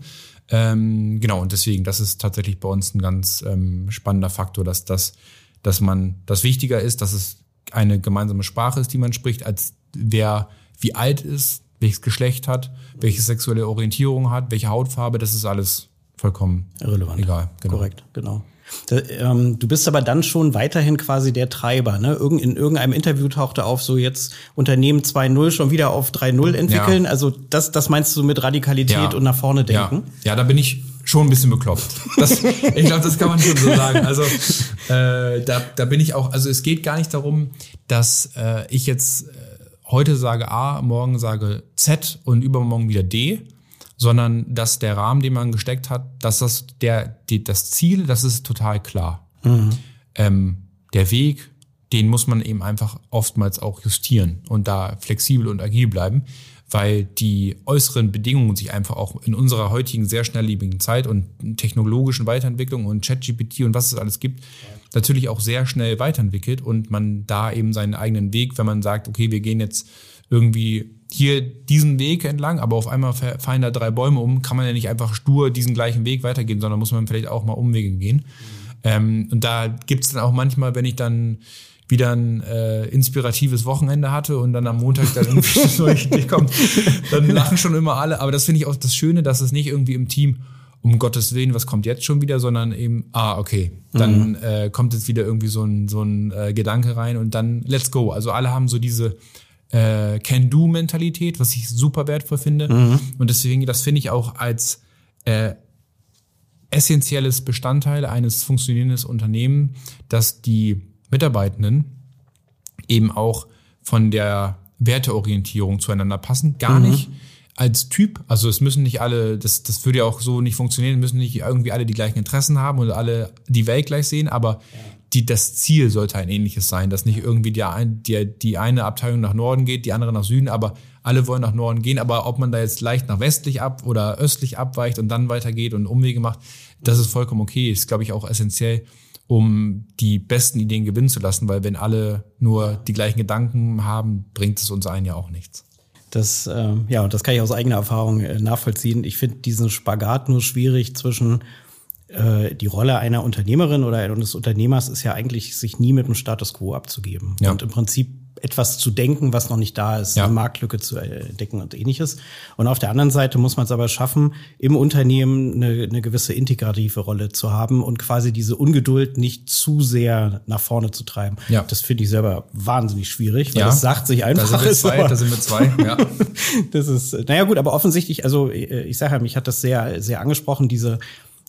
Ähm, genau, und deswegen, das ist tatsächlich bei uns ein ganz ähm, spannender Faktor, dass das, dass man, das wichtiger ist, dass es eine gemeinsame Sprache ist, die man spricht, als wer wie alt ist, welches Geschlecht hat, welche sexuelle Orientierung hat, welche Hautfarbe, das ist alles vollkommen irrelevant. Egal, genau. Korrekt, genau. Ähm, du bist aber dann schon weiterhin quasi der Treiber. Ne? Irgend, in irgendeinem Interview tauchte auf, so jetzt Unternehmen 2.0 schon wieder auf 3.0 entwickeln. Ja. Also das, das meinst du mit Radikalität ja. und nach vorne denken? Ja. ja, da bin ich schon ein bisschen bekloppt. Das, ich glaube, das kann man schon so sagen. Also äh, da, da bin ich auch, also es geht gar nicht darum, dass äh, ich jetzt äh, heute sage A, morgen sage Z und übermorgen wieder D, sondern dass der Rahmen, den man gesteckt hat, dass das der, die, das Ziel, das ist total klar. Mhm. Ähm, der Weg, den muss man eben einfach oftmals auch justieren und da flexibel und agil bleiben, weil die äußeren Bedingungen sich einfach auch in unserer heutigen sehr schnelllebigen Zeit und technologischen Weiterentwicklung und ChatGPT und was es alles gibt, natürlich auch sehr schnell weiterentwickelt und man da eben seinen eigenen Weg, wenn man sagt, okay, wir gehen jetzt irgendwie hier diesen Weg entlang, aber auf einmal fallen da drei Bäume um, kann man ja nicht einfach stur diesen gleichen Weg weitergehen, sondern muss man vielleicht auch mal Umwege gehen. Ähm, und da gibt's dann auch manchmal, wenn ich dann wieder ein äh, inspiratives Wochenende hatte und dann am Montag dann irgendwie eine neue Idee kommt, dann lachen schon immer alle. Aber das finde ich auch das Schöne, dass es nicht irgendwie im Team um Gottes Willen, was kommt jetzt schon wieder, sondern eben, ah, okay, dann mhm. äh, kommt jetzt wieder irgendwie so ein, so ein äh, Gedanke rein und dann let's go. Also alle haben so diese äh, Can-Do-Mentalität, was ich super wertvoll finde. Mhm. Und deswegen, das finde ich auch als äh, essentielles Bestandteil eines funktionierenden Unternehmens, dass die Mitarbeitenden eben auch von der Werteorientierung zueinander passen. Gar mhm. nicht als Typ, also es müssen nicht alle, das, das würde ja auch so nicht funktionieren, müssen nicht irgendwie alle die gleichen Interessen haben und alle die Welt gleich sehen, aber die, das Ziel sollte ein ähnliches sein, dass nicht irgendwie die, die, die eine Abteilung nach Norden geht, die andere nach Süden, aber alle wollen nach Norden gehen, aber ob man da jetzt leicht nach westlich ab oder östlich abweicht und dann weitergeht und Umwege macht, das ist vollkommen okay. Ist, glaube ich, auch essentiell, um die besten Ideen gewinnen zu lassen, weil wenn alle nur die gleichen Gedanken haben, bringt es uns allen ja auch nichts. Das, äh, ja, das kann ich aus eigener Erfahrung äh, nachvollziehen. Ich finde diesen Spagat nur schwierig zwischen äh, die Rolle einer Unternehmerin oder eines Unternehmers ist ja eigentlich, sich nie mit dem Status quo abzugeben. Ja. Und im Prinzip etwas zu denken, was noch nicht da ist, ja. eine Marktlücke zu entdecken und ähnliches. Und auf der anderen Seite muss man es aber schaffen, im Unternehmen eine, eine gewisse integrative Rolle zu haben und quasi diese Ungeduld nicht zu sehr nach vorne zu treiben. Ja. Das finde ich selber wahnsinnig schwierig, weil ja. das sagt sich einfach. Da sind wir zwei, da sind wir zwei, ja. das ist, naja gut, aber offensichtlich, also ich sage ja, mich hat das sehr, sehr angesprochen, diese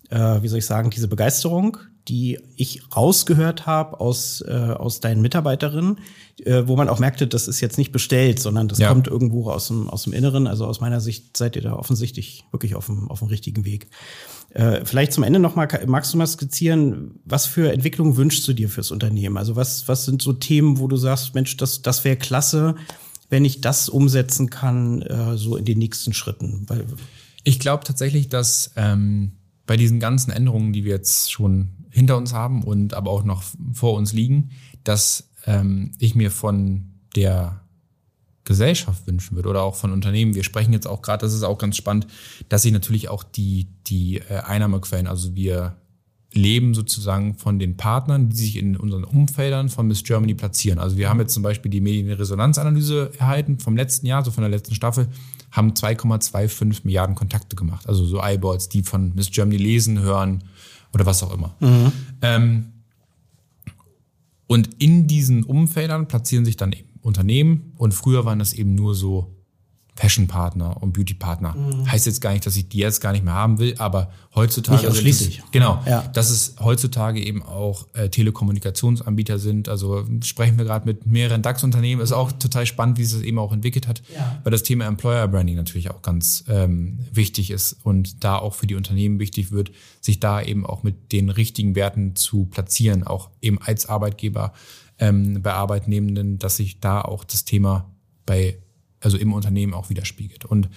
äh, wie soll ich sagen, diese Begeisterung, die ich rausgehört habe aus, äh, aus deinen Mitarbeiterinnen, äh, wo man auch merkte, das ist jetzt nicht bestellt, sondern das ja. kommt irgendwo aus dem, aus dem Inneren. Also aus meiner Sicht seid ihr da offensichtlich wirklich auf dem, auf dem richtigen Weg. Äh, vielleicht zum Ende nochmal, magst du mal skizzieren, was für Entwicklungen wünschst du dir fürs Unternehmen? Also was, was sind so Themen, wo du sagst, Mensch, das, das wäre klasse, wenn ich das umsetzen kann, äh, so in den nächsten Schritten? Weil, ich glaube tatsächlich, dass ähm, bei diesen ganzen Änderungen, die wir jetzt schon hinter uns haben und aber auch noch vor uns liegen, dass ähm, ich mir von der Gesellschaft wünschen würde oder auch von Unternehmen. Wir sprechen jetzt auch gerade, das ist auch ganz spannend, dass sich natürlich auch die, die äh, Einnahmequellen, also wir leben sozusagen von den Partnern, die sich in unseren Umfeldern von Miss Germany platzieren. Also wir haben jetzt zum Beispiel die Medienresonanzanalyse erhalten vom letzten Jahr, so von der letzten Staffel, haben 2,25 Milliarden Kontakte gemacht. Also so Eyeballs, die von Miss Germany lesen, hören, oder was auch immer. Mhm. Ähm, und in diesen Umfeldern platzieren sich dann eben Unternehmen und früher waren das eben nur so Fashion-Partner und Beauty-Partner. Mhm. Heißt jetzt gar nicht, dass ich die jetzt gar nicht mehr haben will, aber heutzutage. Nicht ausschließlich. Es, genau. Ja. Dass es heutzutage eben auch äh, Telekommunikationsanbieter sind. Also sprechen wir gerade mit mehreren DAX-Unternehmen. Ist auch total spannend, wie sich das eben auch entwickelt hat, ja. weil das Thema Employer Branding natürlich auch ganz ähm, wichtig ist und da auch für die Unternehmen wichtig wird, sich da eben auch mit den richtigen Werten zu platzieren, auch eben als Arbeitgeber ähm, bei Arbeitnehmenden, dass sich da auch das Thema bei also im Unternehmen auch widerspiegelt. Und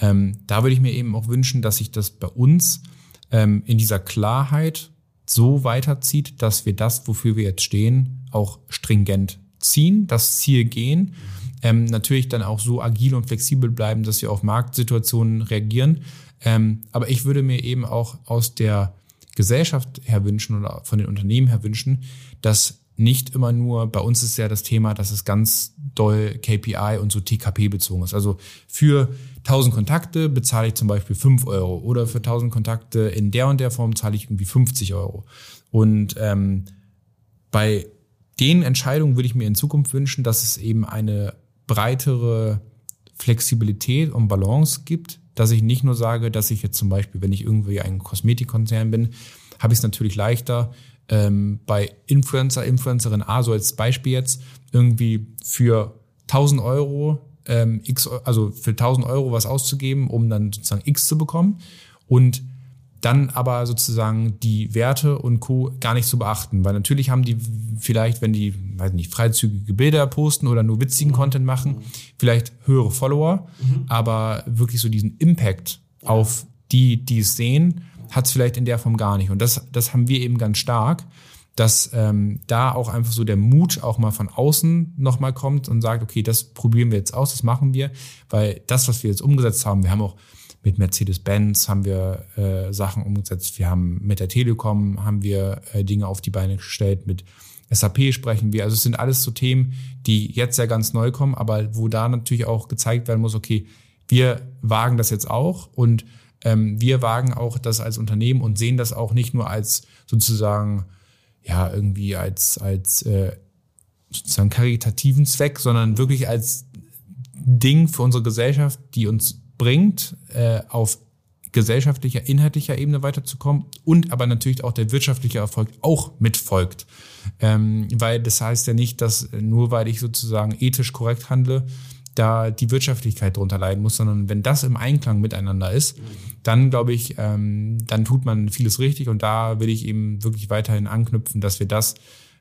ähm, da würde ich mir eben auch wünschen, dass sich das bei uns ähm, in dieser Klarheit so weiterzieht, dass wir das, wofür wir jetzt stehen, auch stringent ziehen, das Ziel gehen. Ähm, natürlich dann auch so agil und flexibel bleiben, dass wir auf Marktsituationen reagieren. Ähm, aber ich würde mir eben auch aus der Gesellschaft her wünschen oder von den Unternehmen her wünschen, dass nicht immer nur, bei uns ist ja das Thema, dass es ganz doll KPI und so TKP bezogen ist. Also für 1000 Kontakte bezahle ich zum Beispiel 5 Euro oder für 1000 Kontakte in der und der Form zahle ich irgendwie 50 Euro. Und ähm, bei den Entscheidungen würde ich mir in Zukunft wünschen, dass es eben eine breitere Flexibilität und Balance gibt, dass ich nicht nur sage, dass ich jetzt zum Beispiel, wenn ich irgendwie ein Kosmetikkonzern bin, habe ich es natürlich leichter, ähm, bei Influencer, Influencerin A, so als Beispiel jetzt, irgendwie für 1000 Euro, ähm, X, also für 1000 Euro was auszugeben, um dann sozusagen X zu bekommen und dann aber sozusagen die Werte und Co. gar nicht zu beachten. Weil natürlich haben die vielleicht, wenn die, weiß nicht, freizügige Bilder posten oder nur witzigen mhm. Content machen, vielleicht höhere Follower, mhm. aber wirklich so diesen Impact auf die, die es sehen, hat es vielleicht in der Form gar nicht. Und das, das haben wir eben ganz stark, dass ähm, da auch einfach so der Mut auch mal von außen nochmal kommt und sagt, okay, das probieren wir jetzt aus, das machen wir, weil das, was wir jetzt umgesetzt haben, wir haben auch mit Mercedes-Benz haben wir äh, Sachen umgesetzt, wir haben mit der Telekom haben wir äh, Dinge auf die Beine gestellt, mit SAP sprechen wir. Also es sind alles so Themen, die jetzt ja ganz neu kommen, aber wo da natürlich auch gezeigt werden muss, okay, wir wagen das jetzt auch und wir wagen auch das als Unternehmen und sehen das auch nicht nur als sozusagen, ja, irgendwie als, als äh, sozusagen karitativen Zweck, sondern wirklich als Ding für unsere Gesellschaft, die uns bringt, äh, auf gesellschaftlicher, inhaltlicher Ebene weiterzukommen und aber natürlich auch der wirtschaftliche Erfolg auch mitfolgt. Ähm, weil das heißt ja nicht, dass nur weil ich sozusagen ethisch korrekt handle, da die Wirtschaftlichkeit drunter leiden muss, sondern wenn das im Einklang miteinander ist, dann glaube ich, ähm, dann tut man vieles richtig und da will ich eben wirklich weiterhin anknüpfen, dass wir das,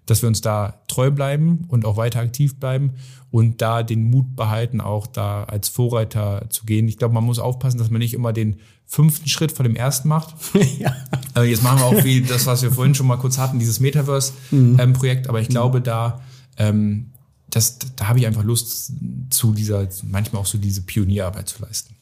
dass wir uns da treu bleiben und auch weiter aktiv bleiben und da den Mut behalten, auch da als Vorreiter zu gehen. Ich glaube, man muss aufpassen, dass man nicht immer den fünften Schritt vor dem ersten macht. ja. Also jetzt machen wir auch wie das, was wir vorhin schon mal kurz hatten, dieses Metaverse-Projekt, mhm. ähm, aber ich glaube, da ähm, das, da habe ich einfach Lust zu dieser, manchmal auch so diese Pionierarbeit zu leisten.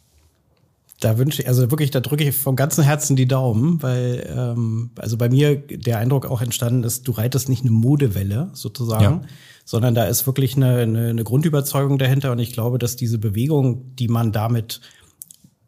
Da wünsche ich, also wirklich, da drücke ich vom ganzen Herzen die Daumen, weil ähm, also bei mir der Eindruck auch entstanden ist, du reitest nicht eine Modewelle sozusagen, ja. sondern da ist wirklich eine, eine, eine Grundüberzeugung dahinter und ich glaube, dass diese Bewegung, die man damit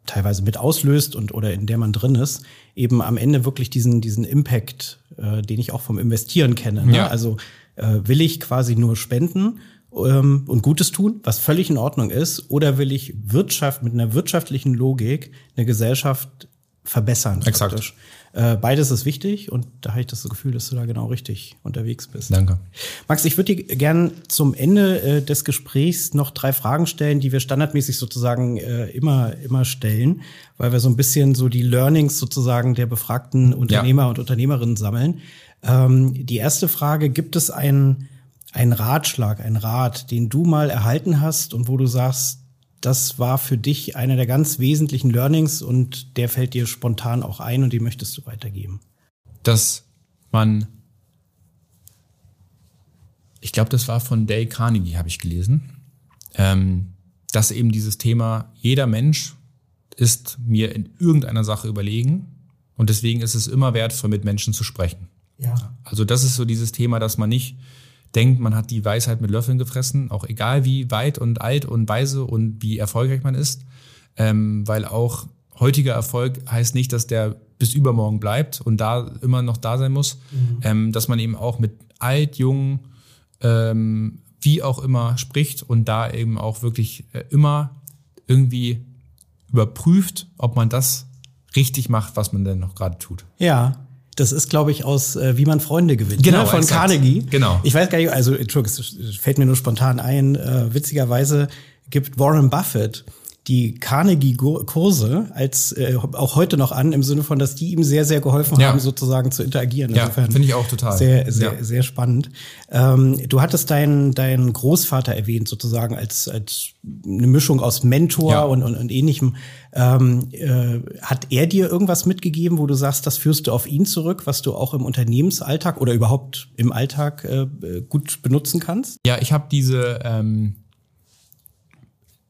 teilweise mit auslöst und oder in der man drin ist, eben am Ende wirklich diesen diesen Impact, äh, den ich auch vom Investieren kenne. Ne? Ja. Also äh, will ich quasi nur spenden ähm, und Gutes tun, was völlig in Ordnung ist, oder will ich Wirtschaft mit einer wirtschaftlichen Logik eine Gesellschaft verbessern? Exakt. Äh, beides ist wichtig und da habe ich das Gefühl, dass du da genau richtig unterwegs bist. Danke. Max, ich würde dir gern zum Ende äh, des Gesprächs noch drei Fragen stellen, die wir standardmäßig sozusagen äh, immer, immer stellen, weil wir so ein bisschen so die Learnings sozusagen der befragten Unternehmer ja. und Unternehmerinnen sammeln. Ähm, die erste Frage, gibt es einen, einen Ratschlag, einen Rat, den du mal erhalten hast und wo du sagst, das war für dich einer der ganz wesentlichen Learnings und der fällt dir spontan auch ein und den möchtest du weitergeben? Dass man, ich glaube, das war von Dale Carnegie, habe ich gelesen, ähm, dass eben dieses Thema, jeder Mensch ist mir in irgendeiner Sache überlegen und deswegen ist es immer wertvoll, mit Menschen zu sprechen. Ja. Also das ist so dieses Thema, dass man nicht denkt, man hat die Weisheit mit Löffeln gefressen, auch egal wie weit und alt und weise und wie erfolgreich man ist, ähm, weil auch heutiger Erfolg heißt nicht, dass der bis übermorgen bleibt und da immer noch da sein muss, mhm. ähm, dass man eben auch mit alt, jung, ähm, wie auch immer spricht und da eben auch wirklich äh, immer irgendwie überprüft, ob man das richtig macht, was man denn noch gerade tut. Ja, das ist, glaube ich, aus äh, Wie man Freunde gewinnt. Genau, ne? von exakt. Carnegie. Genau. Ich weiß gar nicht, also Entschuldigung, es fällt mir nur spontan ein. Äh, witzigerweise gibt Warren Buffett die Carnegie-Kurse als äh, auch heute noch an, im Sinne von, dass die ihm sehr, sehr geholfen ja. haben, sozusagen zu interagieren. Ja, finde ich auch total. Sehr, sehr, ja. sehr spannend. Ähm, du hattest deinen deinen Großvater erwähnt, sozusagen als als eine Mischung aus Mentor ja. und, und, und ähnlichem. Ähm, äh, hat er dir irgendwas mitgegeben, wo du sagst, das führst du auf ihn zurück, was du auch im Unternehmensalltag oder überhaupt im Alltag äh, gut benutzen kannst? Ja, ich habe diese ähm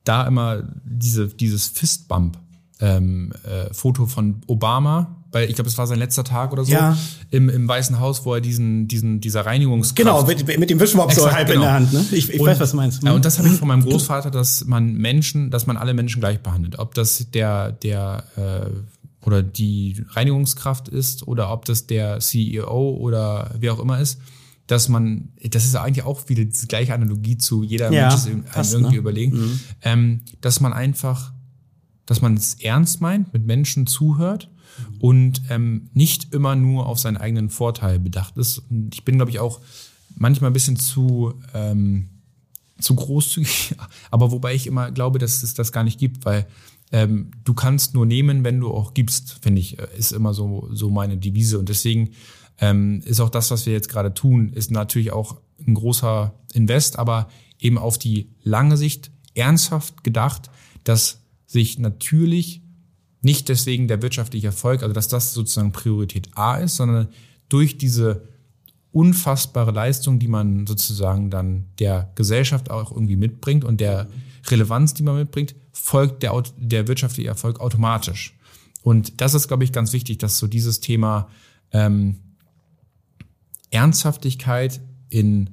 da immer diese, dieses Fistbump ähm, äh, Foto von Obama, weil ich glaube, es war sein letzter Tag oder so, ja. im, im Weißen Haus, wo er diesen, diesen, dieser Reinigungskraft... Genau, mit, mit dem Wischmopp so halb genau. in der Hand. Ne? Ich, ich und, weiß, was du meinst. Ja, und das habe ich von meinem Großvater, dass man Menschen, dass man alle Menschen gleich behandelt. Ob das der, der äh, oder die Reinigungskraft ist oder ob das der CEO oder wer auch immer ist dass man, das ist eigentlich auch wieder die gleiche Analogie zu jeder ja, Mensch ist passt, irgendwie ne? überlegen, mhm. ähm, dass man einfach, dass man es ernst meint, mit Menschen zuhört mhm. Und ähm, nicht immer nur auf seinen eigenen Vorteil bedacht ist. Und ich bin, glaube ich, auch manchmal ein bisschen zu, ähm, zu großzügig, aber wobei ich immer glaube, dass es das gar nicht gibt, weil ähm, du kannst nur nehmen, wenn du auch gibst, finde ich, äh, ist immer so, so meine Devise. Und deswegen ähm, ist auch das, was wir jetzt gerade tun, ist natürlich auch ein großer Invest, aber eben auf die lange Sicht ernsthaft gedacht, dass sich natürlich nicht deswegen der wirtschaftliche Erfolg, also dass das sozusagen Priorität A ist, sondern durch diese unfassbare Leistung, die man sozusagen dann der Gesellschaft auch irgendwie mitbringt und der Relevanz, die man mitbringt, folgt der, der wirtschaftliche Erfolg automatisch. Und das ist, glaube ich, ganz wichtig, dass so dieses Thema ähm, Ernsthaftigkeit in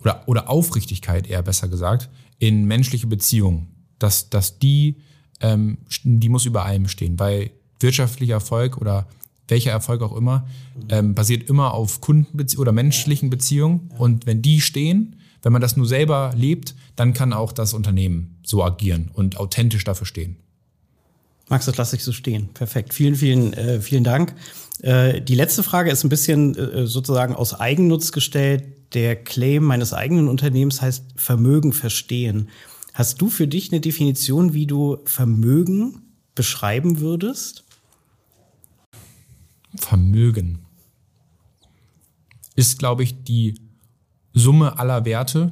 oder, oder Aufrichtigkeit eher besser gesagt in menschliche Beziehungen. Dass, dass die, ähm, die muss über allem stehen, weil wirtschaftlicher Erfolg oder welcher Erfolg auch immer, ähm, basiert immer auf Kundenbeziehungen oder menschlichen Beziehungen. Und wenn die stehen, wenn man das nur selber lebt, dann kann auch das Unternehmen so agieren und authentisch dafür stehen. Max, das lasse ich so stehen. Perfekt. Vielen, vielen, äh, vielen Dank. Äh, die letzte Frage ist ein bisschen äh, sozusagen aus Eigennutz gestellt. Der Claim meines eigenen Unternehmens heißt Vermögen verstehen. Hast du für dich eine Definition, wie du Vermögen beschreiben würdest? Vermögen ist, glaube ich, die Summe aller Werte,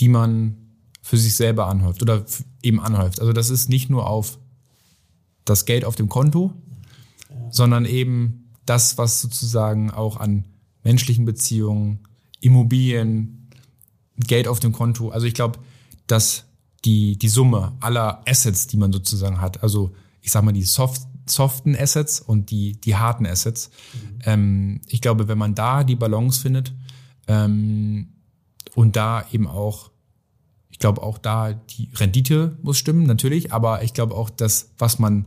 die man für sich selber anhäuft oder eben anhäuft. Also das ist nicht nur auf das Geld auf dem Konto, sondern eben das, was sozusagen auch an menschlichen Beziehungen, Immobilien, Geld auf dem Konto, also ich glaube, dass die, die Summe aller Assets, die man sozusagen hat, also ich sag mal die soft, soften Assets und die, die harten Assets, mhm. ähm, ich glaube, wenn man da die Balance findet ähm, und da eben auch, ich glaube auch da die Rendite muss stimmen, natürlich, aber ich glaube auch, dass was man,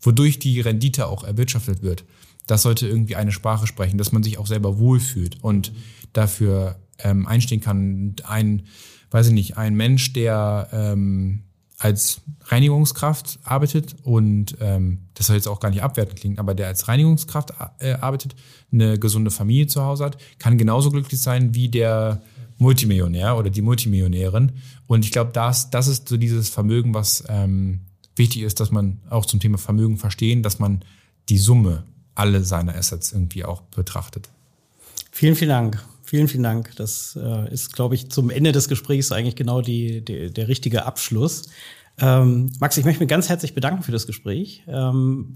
wodurch die Rendite auch erwirtschaftet wird, das sollte irgendwie eine Sprache sprechen, dass man sich auch selber wohlfühlt und dafür ähm, einstehen kann. Ein, weiß ich nicht, ein Mensch, der ähm, als Reinigungskraft arbeitet und ähm, das soll jetzt auch gar nicht abwertend klingen, aber der als Reinigungskraft äh, arbeitet, eine gesunde Familie zu Hause hat, kann genauso glücklich sein wie der Multimillionär oder die Multimillionärin. Und ich glaube, das, das ist so dieses Vermögen, was ähm, wichtig ist, dass man auch zum Thema Vermögen verstehen, dass man die Summe alle seiner Assets irgendwie auch betrachtet. Vielen, vielen Dank. Vielen, vielen Dank. Das äh, ist, glaube ich, zum Ende des Gesprächs eigentlich genau die, die der richtige Abschluss. Ähm, Max, ich möchte mich ganz herzlich bedanken für das Gespräch. Ähm,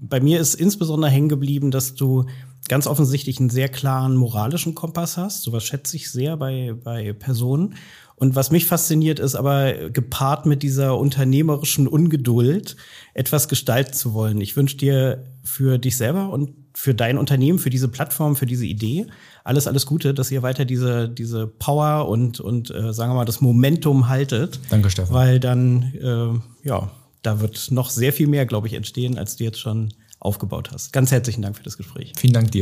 bei mir ist insbesondere hängen geblieben, dass du ganz offensichtlich einen sehr klaren moralischen Kompass hast. Sowas schätze ich sehr bei, bei Personen. Und was mich fasziniert, ist aber gepaart mit dieser unternehmerischen Ungeduld, etwas gestalten zu wollen. Ich wünsche dir für dich selber und für dein Unternehmen, für diese Plattform, für diese Idee alles, alles Gute, dass ihr weiter diese, diese Power und, und äh, sagen wir mal, das Momentum haltet. Danke, Stefan. Weil dann, äh, ja, da wird noch sehr viel mehr, glaube ich, entstehen, als du jetzt schon aufgebaut hast. Ganz herzlichen Dank für das Gespräch. Vielen Dank dir.